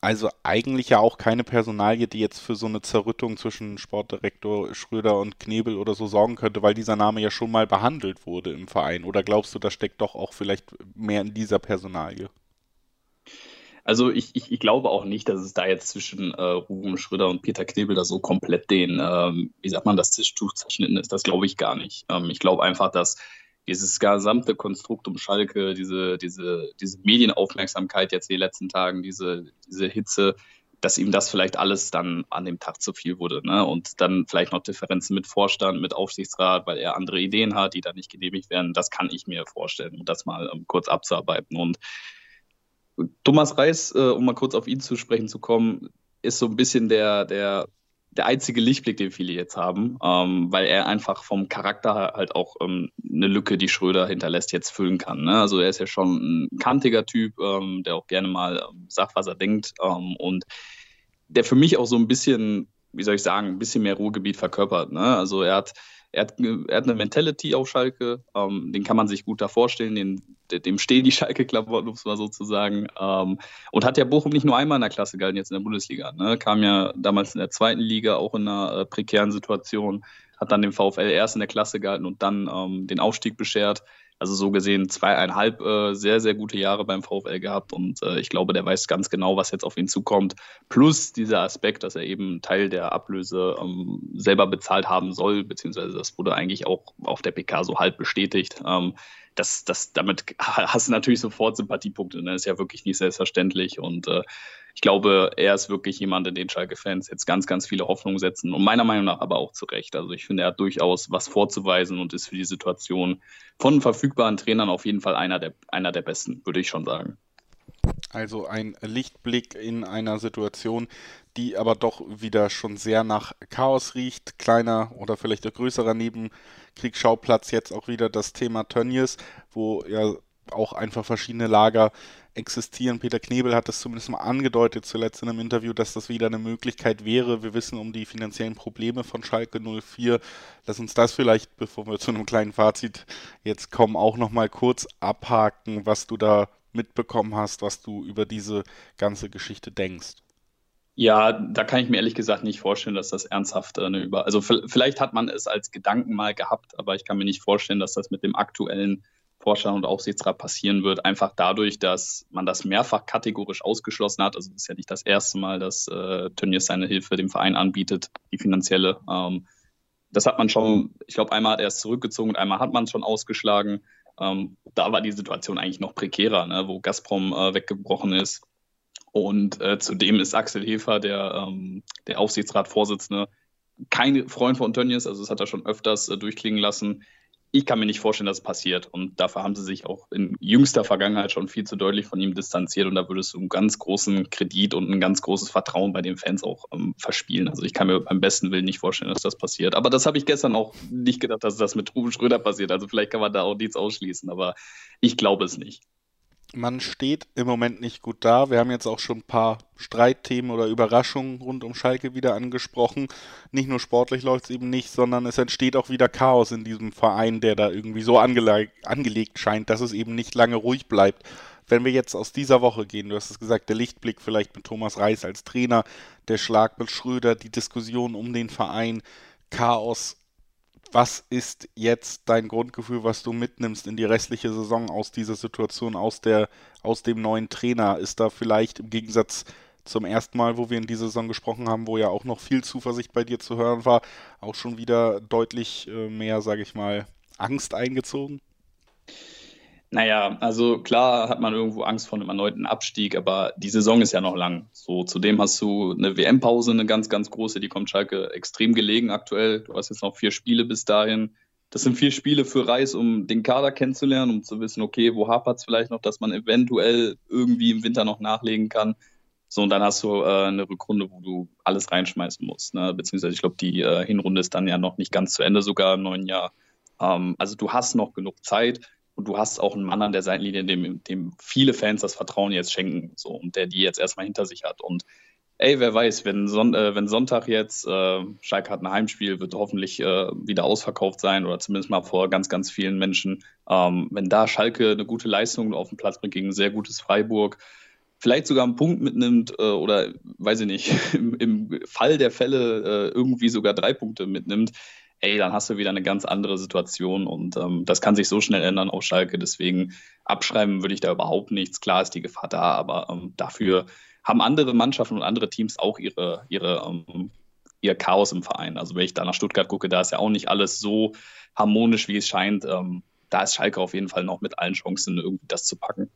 also eigentlich ja auch keine Personalie, die jetzt für so eine Zerrüttung zwischen Sportdirektor Schröder und Knebel oder so sorgen könnte, weil dieser Name ja schon mal behandelt wurde im Verein. Oder glaubst du, da steckt doch auch vielleicht mehr in dieser Personalie? Also ich, ich, ich glaube auch nicht, dass es da jetzt zwischen äh, Ruben Schröder und Peter Knebel da so komplett den, ähm, wie sagt man, das Tischtuch zerschnitten ist. Das glaube ich gar nicht. Ähm, ich glaube einfach, dass dieses gesamte Konstrukt um Schalke, diese, diese, diese Medienaufmerksamkeit jetzt in den letzten Tagen, diese, diese Hitze, dass ihm das vielleicht alles dann an dem Tag zu viel wurde. Ne? Und dann vielleicht noch Differenzen mit Vorstand, mit Aufsichtsrat, weil er andere Ideen hat, die dann nicht genehmigt werden. Das kann ich mir vorstellen, um das mal ähm, kurz abzuarbeiten. Und Thomas Reis, äh, um mal kurz auf ihn zu sprechen zu kommen, ist so ein bisschen der, der der einzige Lichtblick, den viele jetzt haben, ähm, weil er einfach vom Charakter halt auch ähm, eine Lücke, die Schröder hinterlässt, jetzt füllen kann. Ne? Also er ist ja schon ein kantiger Typ, ähm, der auch gerne mal ähm, sagt, was er denkt ähm, und der für mich auch so ein bisschen, wie soll ich sagen, ein bisschen mehr Ruhegebiet verkörpert. Ne? Also er hat er hat, er hat eine Mentality auf Schalke, ähm, den kann man sich gut da vorstellen, den, dem stehen die Schalke-Klamotten, um es mal so zu sagen. Ähm, und hat ja Bochum nicht nur einmal in der Klasse gehalten, jetzt in der Bundesliga. Ne? Kam ja damals in der zweiten Liga auch in einer äh, prekären Situation, hat dann den VfL erst in der Klasse gehalten und dann ähm, den Aufstieg beschert. Also so gesehen zweieinhalb äh, sehr, sehr gute Jahre beim VfL gehabt und äh, ich glaube, der weiß ganz genau, was jetzt auf ihn zukommt. Plus dieser Aspekt, dass er eben Teil der Ablöse ähm, selber bezahlt haben soll, beziehungsweise das wurde eigentlich auch auf der PK so halb bestätigt. Ähm, das, das, damit hast du natürlich sofort Sympathiepunkte. Ne? Das ist ja wirklich nicht selbstverständlich. Und äh, ich glaube, er ist wirklich jemand, in den Schalke-Fans jetzt ganz, ganz viele Hoffnungen setzen. Und meiner Meinung nach aber auch zu Recht. Also ich finde, er hat durchaus was vorzuweisen und ist für die Situation von verfügbaren Trainern auf jeden Fall einer der, einer der besten, würde ich schon sagen. Also ein Lichtblick in einer Situation, die aber doch wieder schon sehr nach Chaos riecht. Kleiner oder vielleicht ein größerer Nebenkriegsschauplatz jetzt auch wieder das Thema Tönnies, wo ja auch einfach verschiedene Lager existieren. Peter Knebel hat das zumindest mal angedeutet zuletzt in einem Interview, dass das wieder eine Möglichkeit wäre. Wir wissen um die finanziellen Probleme von Schalke 04. Lass uns das vielleicht, bevor wir zu einem kleinen Fazit jetzt kommen, auch nochmal kurz abhaken, was du da mitbekommen hast, was du über diese ganze Geschichte denkst. Ja, da kann ich mir ehrlich gesagt nicht vorstellen, dass das ernsthaft eine Über. Also vielleicht hat man es als Gedanken mal gehabt, aber ich kann mir nicht vorstellen, dass das mit dem aktuellen Vorstand und Aufsichtsrat passieren wird, einfach dadurch, dass man das mehrfach kategorisch ausgeschlossen hat. Also es ist ja nicht das erste Mal, dass äh, Tönnies seine Hilfe dem Verein anbietet, die finanzielle. Ähm, das hat man schon, ich glaube, einmal hat er es zurückgezogen und einmal hat man es schon ausgeschlagen. Ähm, da war die Situation eigentlich noch prekärer, ne, wo Gazprom äh, weggebrochen ist. Und äh, zudem ist Axel Hefer, der, ähm, der Aufsichtsratsvorsitzende, kein Freund von Tönnies, also das hat er schon öfters äh, durchklingen lassen. Ich kann mir nicht vorstellen, dass es passiert. Und dafür haben sie sich auch in jüngster Vergangenheit schon viel zu deutlich von ihm distanziert. Und da würdest du einen ganz großen Kredit und ein ganz großes Vertrauen bei den Fans auch ähm, verspielen. Also ich kann mir beim besten Willen nicht vorstellen, dass das passiert. Aber das habe ich gestern auch nicht gedacht, dass das mit Ruben Schröder passiert. Also vielleicht kann man da auch nichts ausschließen. Aber ich glaube es nicht man steht im Moment nicht gut da. Wir haben jetzt auch schon ein paar Streitthemen oder Überraschungen rund um Schalke wieder angesprochen. Nicht nur sportlich läuft es eben nicht, sondern es entsteht auch wieder Chaos in diesem Verein, der da irgendwie so angele angelegt scheint, dass es eben nicht lange ruhig bleibt. Wenn wir jetzt aus dieser Woche gehen, du hast es gesagt, der Lichtblick vielleicht mit Thomas Reis als Trainer, der Schlag mit Schröder, die Diskussion um den Verein, Chaos was ist jetzt dein Grundgefühl, was du mitnimmst in die restliche Saison aus dieser Situation, aus, der, aus dem neuen Trainer? Ist da vielleicht im Gegensatz zum ersten Mal, wo wir in dieser Saison gesprochen haben, wo ja auch noch viel Zuversicht bei dir zu hören war, auch schon wieder deutlich äh, mehr, sage ich mal, Angst eingezogen? Naja, also klar hat man irgendwo Angst vor einem erneuten Abstieg, aber die Saison ist ja noch lang. So, zudem hast du eine WM-Pause, eine ganz, ganz große, die kommt Schalke extrem gelegen aktuell. Du hast jetzt noch vier Spiele bis dahin. Das sind vier Spiele für Reis, um den Kader kennenzulernen, um zu wissen, okay, wo hapert es vielleicht noch, dass man eventuell irgendwie im Winter noch nachlegen kann. So, und dann hast du äh, eine Rückrunde, wo du alles reinschmeißen musst. Ne? Beziehungsweise, ich glaube, die äh, Hinrunde ist dann ja noch nicht ganz zu Ende, sogar im neuen Jahr. Ähm, also, du hast noch genug Zeit und du hast auch einen Mann an der Seitenlinie, dem, dem viele Fans das Vertrauen jetzt schenken, so, und der die jetzt erstmal hinter sich hat. Und ey, wer weiß, wenn, Son äh, wenn Sonntag jetzt, äh, Schalke hat ein Heimspiel, wird hoffentlich äh, wieder ausverkauft sein oder zumindest mal vor ganz, ganz vielen Menschen. Ähm, wenn da Schalke eine gute Leistung auf den Platz bringt gegen ein sehr gutes Freiburg, vielleicht sogar einen Punkt mitnimmt äh, oder, weiß ich nicht, im, im Fall der Fälle äh, irgendwie sogar drei Punkte mitnimmt, ey, dann hast du wieder eine ganz andere Situation und ähm, das kann sich so schnell ändern auf Schalke. Deswegen abschreiben würde ich da überhaupt nichts. Klar ist die Gefahr da, aber ähm, dafür haben andere Mannschaften und andere Teams auch ihre, ihre, ähm, ihr Chaos im Verein. Also wenn ich da nach Stuttgart gucke, da ist ja auch nicht alles so harmonisch, wie es scheint. Ähm, da ist Schalke auf jeden Fall noch mit allen Chancen, irgendwie das zu packen.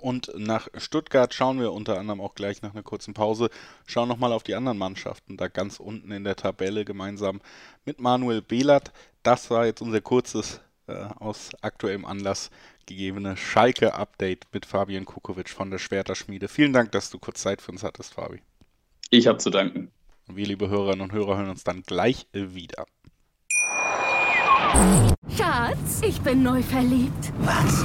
Und nach Stuttgart schauen wir unter anderem auch gleich nach einer kurzen Pause, schauen nochmal auf die anderen Mannschaften, da ganz unten in der Tabelle gemeinsam mit Manuel Behlert. Das war jetzt unser kurzes, äh, aus aktuellem Anlass gegebene Schalke-Update mit Fabian Kukovic von der Schwerterschmiede. Vielen Dank, dass du kurz Zeit für uns hattest, Fabi. Ich habe zu danken. Und wir, liebe Hörerinnen und Hörer, hören uns dann gleich wieder. Schatz, ich bin neu verliebt. Was?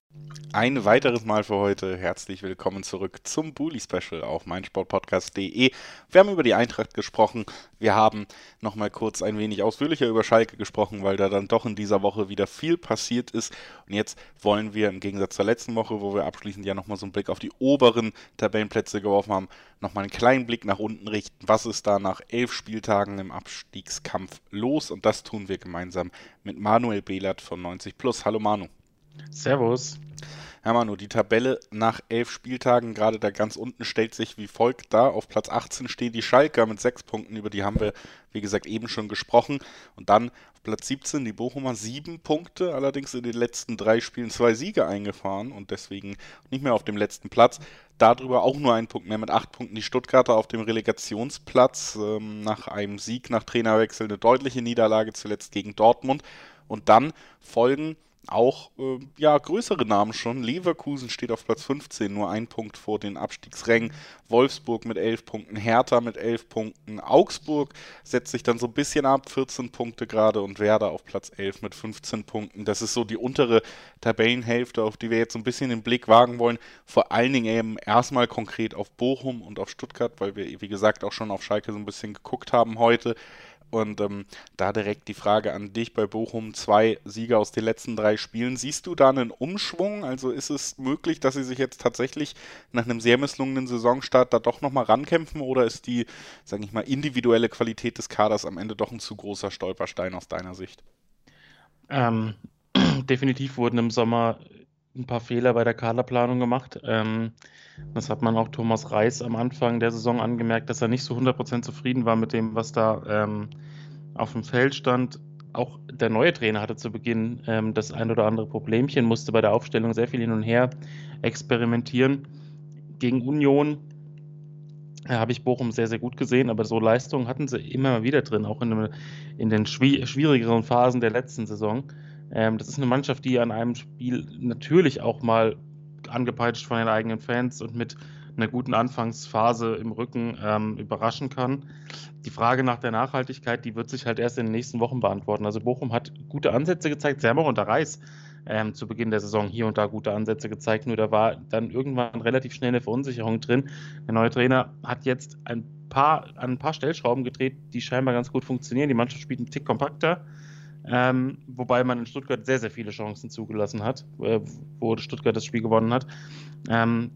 Ein weiteres Mal für heute. Herzlich willkommen zurück zum Bully Special auf meinsportpodcast.de. Wir haben über die Eintracht gesprochen. Wir haben nochmal kurz ein wenig ausführlicher über Schalke gesprochen, weil da dann doch in dieser Woche wieder viel passiert ist. Und jetzt wollen wir im Gegensatz zur letzten Woche, wo wir abschließend ja nochmal so einen Blick auf die oberen Tabellenplätze geworfen haben, nochmal einen kleinen Blick nach unten richten. Was ist da nach elf Spieltagen im Abstiegskampf los? Und das tun wir gemeinsam mit Manuel Behlert von 90 Plus. Hallo Manu. Servus. Ja, Manu, die Tabelle nach elf Spieltagen, gerade da ganz unten, stellt sich wie folgt dar. Auf Platz 18 stehen die Schalker mit sechs Punkten, über die haben wir, wie gesagt, eben schon gesprochen. Und dann auf Platz 17 die Bochumer sieben Punkte, allerdings in den letzten drei Spielen zwei Siege eingefahren und deswegen nicht mehr auf dem letzten Platz. Darüber auch nur ein Punkt mehr mit acht Punkten. Die Stuttgarter auf dem Relegationsplatz ähm, nach einem Sieg, nach Trainerwechsel, eine deutliche Niederlage zuletzt gegen Dortmund. Und dann folgen auch äh, ja, größere Namen schon. Leverkusen steht auf Platz 15, nur ein Punkt vor den Abstiegsrängen. Wolfsburg mit 11 Punkten, Hertha mit 11 Punkten. Augsburg setzt sich dann so ein bisschen ab, 14 Punkte gerade und Werder auf Platz 11 mit 15 Punkten. Das ist so die untere Tabellenhälfte, auf die wir jetzt so ein bisschen den Blick wagen wollen. Vor allen Dingen eben erstmal konkret auf Bochum und auf Stuttgart, weil wir, wie gesagt, auch schon auf Schalke so ein bisschen geguckt haben heute. Und ähm, da direkt die Frage an dich bei Bochum, zwei Sieger aus den letzten drei Spielen. Siehst du da einen Umschwung? Also ist es möglich, dass sie sich jetzt tatsächlich nach einem sehr misslungenen Saisonstart da doch nochmal rankämpfen oder ist die, sage ich mal, individuelle Qualität des Kaders am Ende doch ein zu großer Stolperstein aus deiner Sicht? Ähm, definitiv wurden im Sommer ein paar Fehler bei der Kaderplanung gemacht. Ähm, das hat man auch Thomas Reis am Anfang der Saison angemerkt, dass er nicht so 100% zufrieden war mit dem, was da ähm, auf dem Feld stand. Auch der neue Trainer hatte zu Beginn ähm, das ein oder andere Problemchen, musste bei der Aufstellung sehr viel hin und her experimentieren. Gegen Union äh, habe ich Bochum sehr, sehr gut gesehen, aber so Leistungen hatten sie immer wieder drin, auch in, in den schwierigeren Phasen der letzten Saison. Ähm, das ist eine Mannschaft, die an einem Spiel natürlich auch mal angepeitscht von den eigenen Fans und mit einer guten Anfangsphase im Rücken ähm, überraschen kann. Die Frage nach der Nachhaltigkeit, die wird sich halt erst in den nächsten Wochen beantworten. Also Bochum hat gute Ansätze gezeigt, sie haben auch unter Reis ähm, zu Beginn der Saison hier und da gute Ansätze gezeigt, nur da war dann irgendwann relativ schnell eine Verunsicherung drin. Der neue Trainer hat jetzt ein paar, an ein paar Stellschrauben gedreht, die scheinbar ganz gut funktionieren. Die Mannschaft spielt einen Tick kompakter. Ähm, wobei man in Stuttgart sehr, sehr viele Chancen zugelassen hat, äh, wo Stuttgart das Spiel gewonnen hat. Ähm,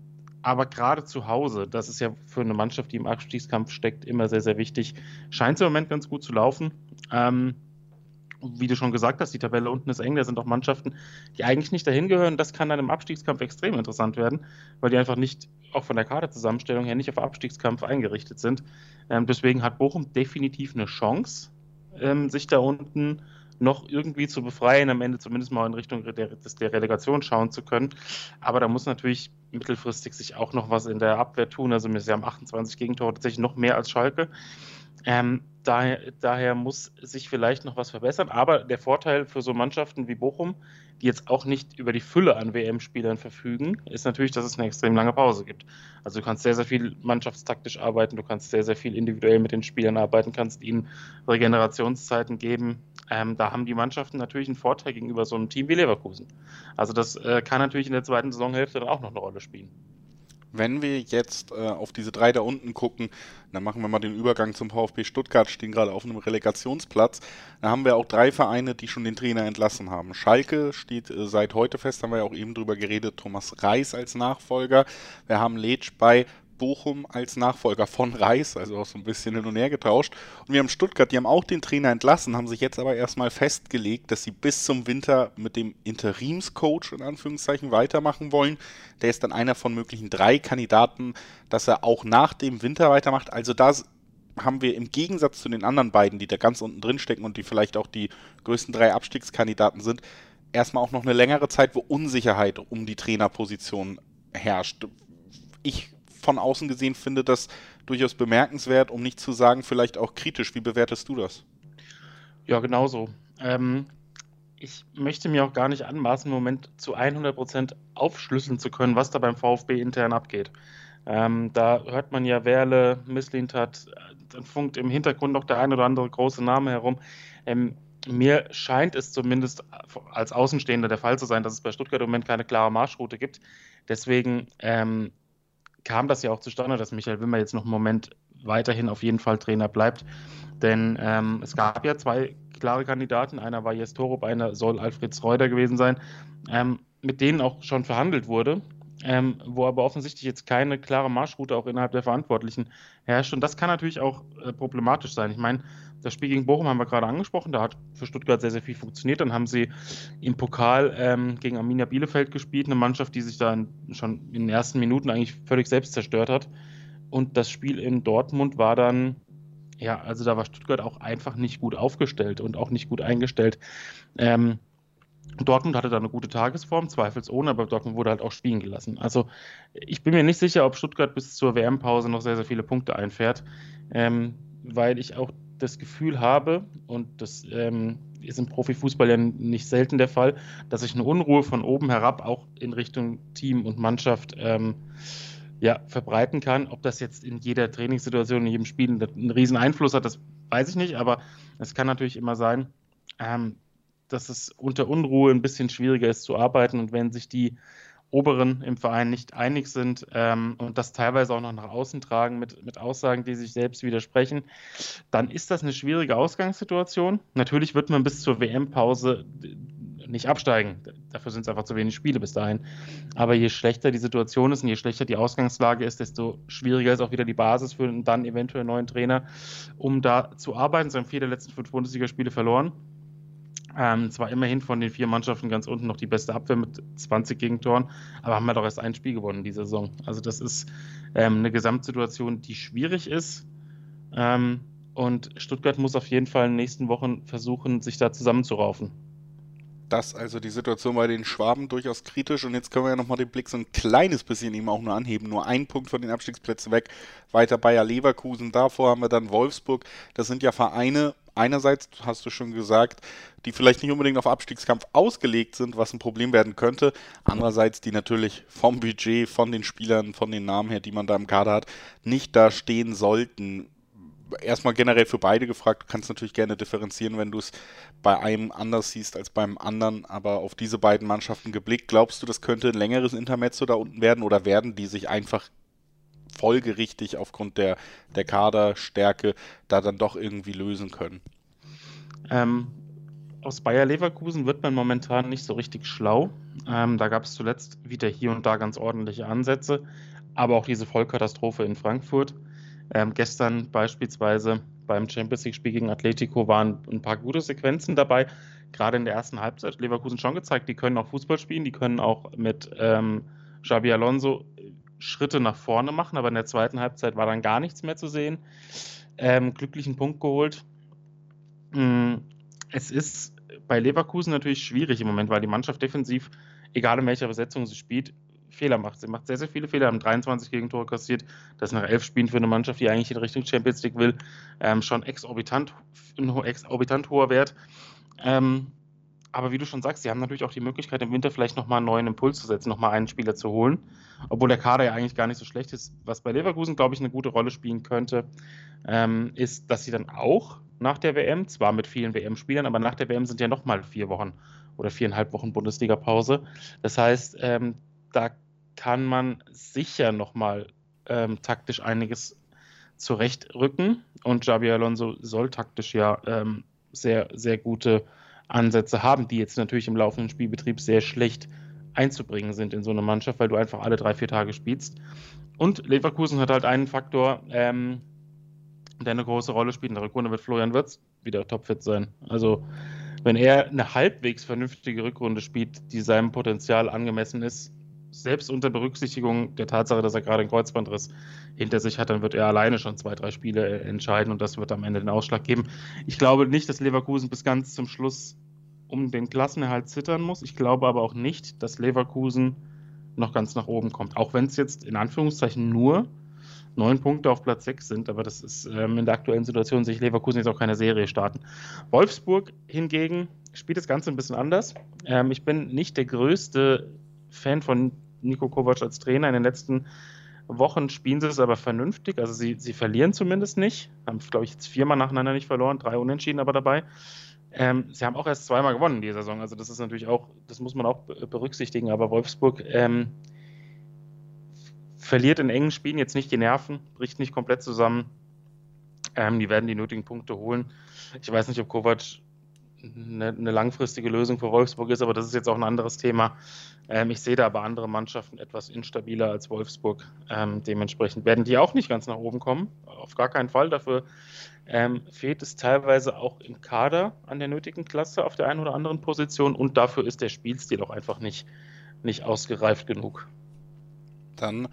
aber gerade zu Hause, das ist ja für eine Mannschaft, die im Abstiegskampf steckt, immer sehr, sehr wichtig. Scheint im Moment ganz gut zu laufen. Ähm, wie du schon gesagt hast, die Tabelle unten ist eng. Da sind auch Mannschaften, die eigentlich nicht dahin gehören. Das kann dann im Abstiegskampf extrem interessant werden, weil die einfach nicht, auch von der Kaderzusammenstellung her, nicht auf Abstiegskampf eingerichtet sind. Ähm, deswegen hat Bochum definitiv eine Chance, ähm, sich da unten noch irgendwie zu befreien, am Ende zumindest mal in Richtung der, der Relegation schauen zu können. Aber da muss natürlich mittelfristig sich auch noch was in der Abwehr tun. Also wir haben 28 Gegentore, tatsächlich noch mehr als Schalke. Ähm, daher, daher, muss sich vielleicht noch was verbessern. Aber der Vorteil für so Mannschaften wie Bochum, die jetzt auch nicht über die Fülle an WM-Spielern verfügen, ist natürlich, dass es eine extrem lange Pause gibt. Also du kannst sehr, sehr viel mannschaftstaktisch arbeiten, du kannst sehr, sehr viel individuell mit den Spielern arbeiten, kannst ihnen Regenerationszeiten geben. Ähm, da haben die Mannschaften natürlich einen Vorteil gegenüber so einem Team wie Leverkusen. Also das äh, kann natürlich in der zweiten Saisonhälfte dann auch noch eine Rolle spielen. Wenn wir jetzt äh, auf diese drei da unten gucken, dann machen wir mal den Übergang zum VfB Stuttgart, stehen gerade auf einem Relegationsplatz. Da haben wir auch drei Vereine, die schon den Trainer entlassen haben. Schalke steht äh, seit heute fest, haben wir ja auch eben drüber geredet, Thomas Reis als Nachfolger. Wir haben Letsch bei Bochum als Nachfolger von Reis, also auch so ein bisschen hin und her getauscht. Und wir haben Stuttgart, die haben auch den Trainer entlassen, haben sich jetzt aber erstmal festgelegt, dass sie bis zum Winter mit dem Interimscoach in Anführungszeichen weitermachen wollen. Der ist dann einer von möglichen drei Kandidaten, dass er auch nach dem Winter weitermacht. Also da haben wir im Gegensatz zu den anderen beiden, die da ganz unten drin stecken und die vielleicht auch die größten drei Abstiegskandidaten sind, erstmal auch noch eine längere Zeit, wo Unsicherheit um die Trainerposition herrscht. Ich von außen gesehen finde das durchaus bemerkenswert, um nicht zu sagen, vielleicht auch kritisch. Wie bewertest du das? Ja, genauso. Ähm, ich möchte mir auch gar nicht anmaßen, im Moment zu 100% aufschlüsseln zu können, was da beim VfB intern abgeht. Ähm, da hört man ja Werle, Misslintat, dann funkt im Hintergrund noch der ein oder andere große Name herum. Ähm, mir scheint es zumindest als Außenstehender der Fall zu sein, dass es bei Stuttgart im Moment keine klare Marschroute gibt. Deswegen ähm, kam das ja auch zustande, dass Michael Wimmer jetzt noch einen Moment weiterhin auf jeden Fall Trainer bleibt. Denn ähm, es gab ja zwei klare Kandidaten. Einer war Jes Torup, einer soll Alfred Schreuder gewesen sein, ähm, mit denen auch schon verhandelt wurde. Ähm, wo aber offensichtlich jetzt keine klare Marschroute auch innerhalb der Verantwortlichen herrscht. Und das kann natürlich auch äh, problematisch sein. Ich meine, das Spiel gegen Bochum haben wir gerade angesprochen, da hat für Stuttgart sehr, sehr viel funktioniert. Dann haben sie im Pokal ähm, gegen Arminia Bielefeld gespielt, eine Mannschaft, die sich da schon in den ersten Minuten eigentlich völlig selbst zerstört hat. Und das Spiel in Dortmund war dann, ja, also da war Stuttgart auch einfach nicht gut aufgestellt und auch nicht gut eingestellt. Ähm, Dortmund hatte da eine gute Tagesform, zweifelsohne, aber Dortmund wurde halt auch spielen gelassen. Also ich bin mir nicht sicher, ob Stuttgart bis zur WM-Pause noch sehr, sehr viele Punkte einfährt, ähm, weil ich auch das Gefühl habe, und das ähm, ist im Profifußball ja nicht selten der Fall, dass sich eine Unruhe von oben herab auch in Richtung Team und Mannschaft ähm, ja, verbreiten kann. Ob das jetzt in jeder Trainingssituation, in jedem Spiel einen riesen Einfluss hat, das weiß ich nicht, aber es kann natürlich immer sein, ähm, dass es unter Unruhe ein bisschen schwieriger ist zu arbeiten und wenn sich die Oberen im Verein nicht einig sind ähm, und das teilweise auch noch nach außen tragen mit, mit Aussagen, die sich selbst widersprechen, dann ist das eine schwierige Ausgangssituation. Natürlich wird man bis zur WM-Pause nicht absteigen. Dafür sind es einfach zu wenig Spiele bis dahin. Aber je schlechter die Situation ist und je schlechter die Ausgangslage ist, desto schwieriger ist auch wieder die Basis für einen dann eventuell neuen Trainer, um da zu arbeiten. Sie haben vier der letzten fünf Bundesligaspiele verloren. Ähm, zwar immerhin von den vier Mannschaften ganz unten noch die beste Abwehr mit 20 Gegentoren, aber haben wir halt doch erst ein Spiel gewonnen diese Saison. Also das ist ähm, eine Gesamtsituation, die schwierig ist. Ähm, und Stuttgart muss auf jeden Fall in den nächsten Wochen versuchen, sich da zusammenzuraufen. Das also die Situation bei den Schwaben durchaus kritisch und jetzt können wir ja nochmal den Blick so ein kleines bisschen eben auch nur anheben. Nur ein Punkt von den Abstiegsplätzen weg. Weiter Bayer Leverkusen, davor haben wir dann Wolfsburg. Das sind ja Vereine, einerseits, hast du schon gesagt, die vielleicht nicht unbedingt auf Abstiegskampf ausgelegt sind, was ein Problem werden könnte. Andererseits, die natürlich vom Budget, von den Spielern, von den Namen her, die man da im Kader hat, nicht da stehen sollten. Erstmal generell für beide gefragt, du kannst natürlich gerne differenzieren, wenn du es bei einem anders siehst als beim anderen, aber auf diese beiden Mannschaften geblickt, glaubst du, das könnte ein längeres Intermezzo da unten werden oder werden die sich einfach folgerichtig aufgrund der, der Kaderstärke da dann doch irgendwie lösen können? Ähm, aus Bayer Leverkusen wird man momentan nicht so richtig schlau. Ähm, da gab es zuletzt wieder hier und da ganz ordentliche Ansätze, aber auch diese Vollkatastrophe in Frankfurt. Ähm, gestern beispielsweise beim Champions League-Spiel gegen Atletico waren ein paar gute Sequenzen dabei. Gerade in der ersten Halbzeit Leverkusen schon gezeigt, die können auch Fußball spielen, die können auch mit ähm, Xabi Alonso Schritte nach vorne machen, aber in der zweiten Halbzeit war dann gar nichts mehr zu sehen. Ähm, glücklichen Punkt geholt. Mm, es ist bei Leverkusen natürlich schwierig im Moment, weil die Mannschaft defensiv, egal in welcher Besetzung sie spielt, Fehler macht. Sie macht sehr, sehr viele Fehler, haben 23 Gegentore kassiert. Das nach elf Spielen für eine Mannschaft, die eigentlich in Richtung Champions League will, ähm, schon exorbitant, ein exorbitant hoher Wert. Ähm, aber wie du schon sagst, sie haben natürlich auch die Möglichkeit, im Winter vielleicht nochmal einen neuen Impuls zu setzen, nochmal einen Spieler zu holen. Obwohl der Kader ja eigentlich gar nicht so schlecht ist. Was bei Leverkusen, glaube ich, eine gute Rolle spielen könnte, ähm, ist, dass sie dann auch nach der WM, zwar mit vielen WM-Spielern, aber nach der WM sind ja nochmal vier Wochen oder viereinhalb Wochen Bundesliga-Pause. Das heißt, ähm, da kann man sicher nochmal ähm, taktisch einiges zurechtrücken. Und Javi Alonso soll taktisch ja ähm, sehr, sehr gute Ansätze haben, die jetzt natürlich im laufenden Spielbetrieb sehr schlecht einzubringen sind in so eine Mannschaft, weil du einfach alle drei, vier Tage spielst. Und Leverkusen hat halt einen Faktor, ähm, der eine große Rolle spielt. In der Rückrunde wird Florian Wirtz wieder topfit sein. Also, wenn er eine halbwegs vernünftige Rückrunde spielt, die seinem Potenzial angemessen ist, selbst unter Berücksichtigung der Tatsache, dass er gerade einen Kreuzbandriss hinter sich hat, dann wird er alleine schon zwei, drei Spiele äh, entscheiden und das wird am Ende den Ausschlag geben. Ich glaube nicht, dass Leverkusen bis ganz zum Schluss um den Klassenerhalt zittern muss. Ich glaube aber auch nicht, dass Leverkusen noch ganz nach oben kommt. Auch wenn es jetzt in Anführungszeichen nur neun Punkte auf Platz sechs sind, aber das ist ähm, in der aktuellen Situation sich Leverkusen jetzt auch keine Serie starten. Wolfsburg hingegen spielt das Ganze ein bisschen anders. Ähm, ich bin nicht der größte Fan von Nico Kovac als Trainer. In den letzten Wochen spielen sie es aber vernünftig. Also sie, sie verlieren zumindest nicht. Haben, glaube ich, jetzt viermal nacheinander nicht verloren, drei Unentschieden aber dabei. Ähm, sie haben auch erst zweimal gewonnen in dieser Saison, also das ist natürlich auch, das muss man auch berücksichtigen, aber Wolfsburg ähm, verliert in engen Spielen jetzt nicht die Nerven, bricht nicht komplett zusammen. Ähm, die werden die nötigen Punkte holen. Ich weiß nicht, ob Kovac eine, eine, langfristige Lösung für Wolfsburg ist, aber das ist jetzt auch ein anderes Thema. Ähm, ich sehe da aber andere Mannschaften etwas instabiler als Wolfsburg. Ähm, dementsprechend werden die auch nicht ganz nach oben kommen. Auf gar keinen Fall. Dafür ähm, fehlt es teilweise auch im Kader an der nötigen Klasse auf der einen oder anderen Position und dafür ist der Spielstil auch einfach nicht, nicht ausgereift genug. Dann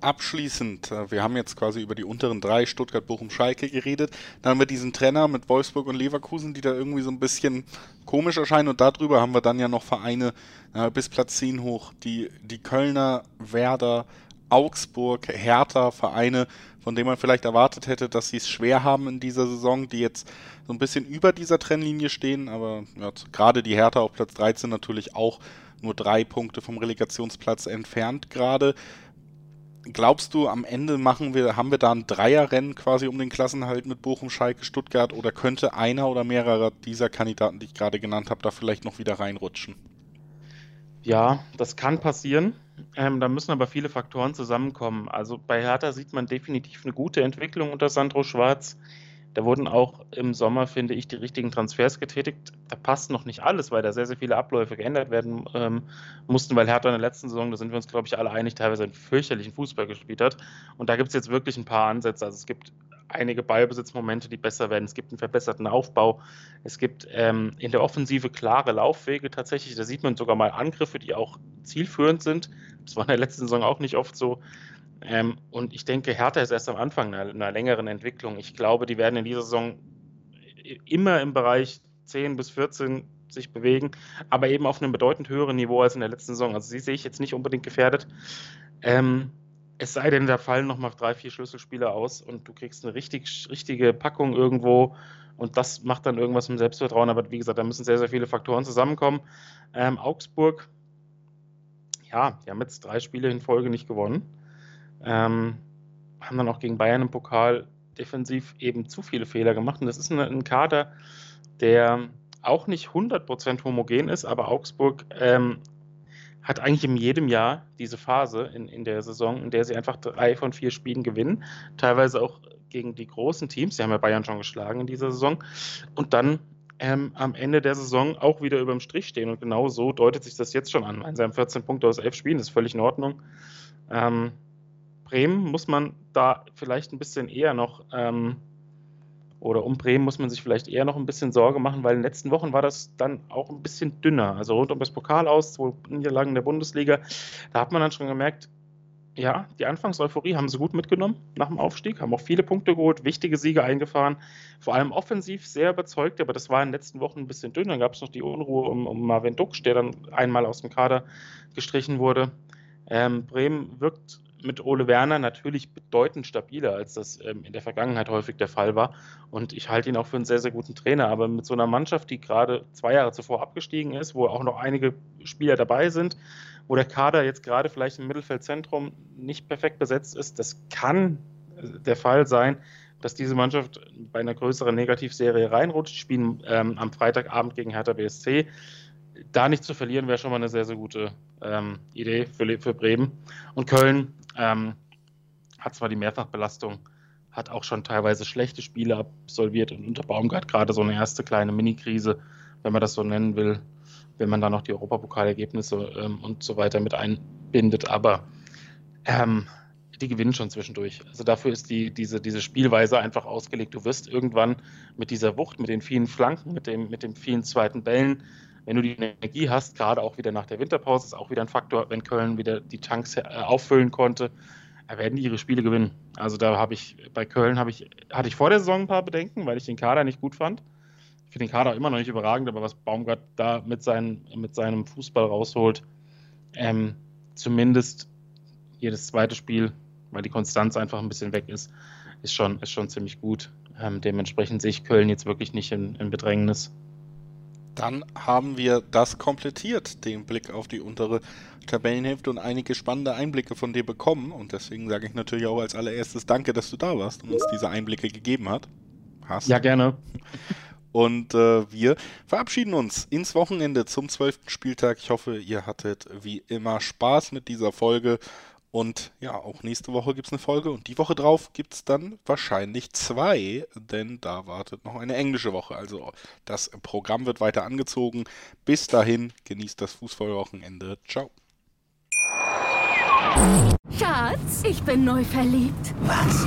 abschließend, äh, wir haben jetzt quasi über die unteren drei, Stuttgart, Bochum, Schalke geredet. Dann haben wir diesen Trenner mit Wolfsburg und Leverkusen, die da irgendwie so ein bisschen komisch erscheinen. Und darüber haben wir dann ja noch Vereine äh, bis Platz 10 hoch. Die, die Kölner, Werder, Augsburg, Hertha, Vereine, von denen man vielleicht erwartet hätte, dass sie es schwer haben in dieser Saison, die jetzt so ein bisschen über dieser Trennlinie stehen. Aber ja, gerade die Hertha auf Platz 13 natürlich auch nur drei Punkte vom Relegationsplatz entfernt gerade glaubst du, am Ende machen wir, haben wir da ein Dreierrennen quasi um den Klassenhalt mit Bochum, Schalke, Stuttgart oder könnte einer oder mehrere dieser Kandidaten, die ich gerade genannt habe, da vielleicht noch wieder reinrutschen? Ja, das kann passieren. Ähm, da müssen aber viele Faktoren zusammenkommen. Also bei Hertha sieht man definitiv eine gute Entwicklung unter Sandro Schwarz. Da wurden auch im Sommer, finde ich, die richtigen Transfers getätigt. Da passt noch nicht alles, weil da sehr, sehr viele Abläufe geändert werden ähm, mussten, weil Hertha in der letzten Saison, da sind wir uns, glaube ich, alle einig, teilweise einen fürchterlichen Fußball gespielt hat. Und da gibt es jetzt wirklich ein paar Ansätze. Also es gibt einige Ballbesitzmomente, die besser werden. Es gibt einen verbesserten Aufbau. Es gibt ähm, in der Offensive klare Laufwege tatsächlich. Da sieht man sogar mal Angriffe, die auch zielführend sind. Das war in der letzten Saison auch nicht oft so. Ähm, und ich denke, Hertha ist erst am Anfang einer, einer, längeren Entwicklung. Ich glaube, die werden in dieser Saison immer im Bereich 10 bis 14 sich bewegen, aber eben auf einem bedeutend höheren Niveau als in der letzten Saison. Also sie sehe ich jetzt nicht unbedingt gefährdet. Ähm, es sei denn, da fallen nochmal drei, vier Schlüsselspieler aus und du kriegst eine richtig, richtige Packung irgendwo und das macht dann irgendwas mit Selbstvertrauen. Aber wie gesagt, da müssen sehr, sehr viele Faktoren zusammenkommen. Ähm, Augsburg, ja, die haben jetzt drei Spiele in Folge nicht gewonnen. Ähm, haben dann auch gegen Bayern im Pokal defensiv eben zu viele Fehler gemacht. Und das ist ein, Kader, der auch nicht 100% homogen ist, aber Augsburg ähm, hat eigentlich in jedem Jahr diese Phase in, in der Saison, in der sie einfach drei von vier Spielen gewinnen, teilweise auch gegen die großen Teams, sie haben ja Bayern schon geschlagen in dieser Saison, und dann ähm, am Ende der Saison auch wieder über dem Strich stehen. Und genau so deutet sich das jetzt schon an. Sie haben 14 Punkte aus 11 Spielen, das ist völlig in Ordnung. Ähm, Bremen muss man da vielleicht ein bisschen eher noch, ähm, oder um Bremen muss man sich vielleicht eher noch ein bisschen Sorge machen, weil in den letzten Wochen war das dann auch ein bisschen dünner. Also rund um das Pokal aus, zwei Niederlagen der Bundesliga, da hat man dann schon gemerkt, ja, die Anfangseuphorie haben sie gut mitgenommen nach dem Aufstieg, haben auch viele Punkte geholt, wichtige Siege eingefahren, vor allem offensiv sehr überzeugt, aber das war in den letzten Wochen ein bisschen dünn. Dann gab es noch die Unruhe um, um Marvin Duksch, der dann einmal aus dem Kader gestrichen wurde. Ähm, Bremen wirkt mit Ole Werner natürlich bedeutend stabiler, als das ähm, in der Vergangenheit häufig der Fall war. Und ich halte ihn auch für einen sehr, sehr guten Trainer. Aber mit so einer Mannschaft, die gerade zwei Jahre zuvor abgestiegen ist, wo auch noch einige Spieler dabei sind, wo der Kader jetzt gerade vielleicht im Mittelfeldzentrum nicht perfekt besetzt ist, das kann äh, der Fall sein, dass diese Mannschaft bei einer größeren Negativserie reinrutscht. Spielen ähm, am Freitagabend gegen Hertha BSC. Da nicht zu verlieren, wäre schon mal eine sehr, sehr gute ähm, Idee für, für Bremen. Und Köln, ähm, hat zwar die Mehrfachbelastung, hat auch schon teilweise schlechte Spiele absolviert und unter Baumgart gerade so eine erste kleine Mini-Krise, wenn man das so nennen will, wenn man da noch die Europapokalergebnisse ähm, und so weiter mit einbindet. Aber ähm, die gewinnen schon zwischendurch. Also dafür ist die, diese, diese Spielweise einfach ausgelegt. Du wirst irgendwann mit dieser Wucht, mit den vielen Flanken, mit dem, mit den vielen zweiten Bällen, wenn du die Energie hast, gerade auch wieder nach der Winterpause, ist auch wieder ein Faktor, wenn Köln wieder die Tanks äh, auffüllen konnte, werden die ihre Spiele gewinnen. Also da habe ich, bei Köln habe ich, hatte ich vor der Saison ein paar Bedenken, weil ich den Kader nicht gut fand. Ich finde den Kader immer noch nicht überragend, aber was Baumgart da mit, seinen, mit seinem Fußball rausholt, ähm, zumindest jedes zweite Spiel, weil die Konstanz einfach ein bisschen weg ist, ist schon, ist schon ziemlich gut. Ähm, dementsprechend sehe ich Köln jetzt wirklich nicht in, in Bedrängnis. Dann haben wir das komplettiert, den Blick auf die untere Tabellenhälfte und einige spannende Einblicke von dir bekommen. Und deswegen sage ich natürlich auch als allererstes Danke, dass du da warst und uns diese Einblicke gegeben hat. hast. Ja, gerne. Und äh, wir verabschieden uns ins Wochenende zum zwölften Spieltag. Ich hoffe, ihr hattet wie immer Spaß mit dieser Folge. Und ja, auch nächste Woche gibt es eine Folge und die Woche drauf gibt es dann wahrscheinlich zwei, denn da wartet noch eine englische Woche. Also das Programm wird weiter angezogen. Bis dahin, genießt das Fußballwochenende. Ciao. Schatz, ich bin neu verliebt. Was?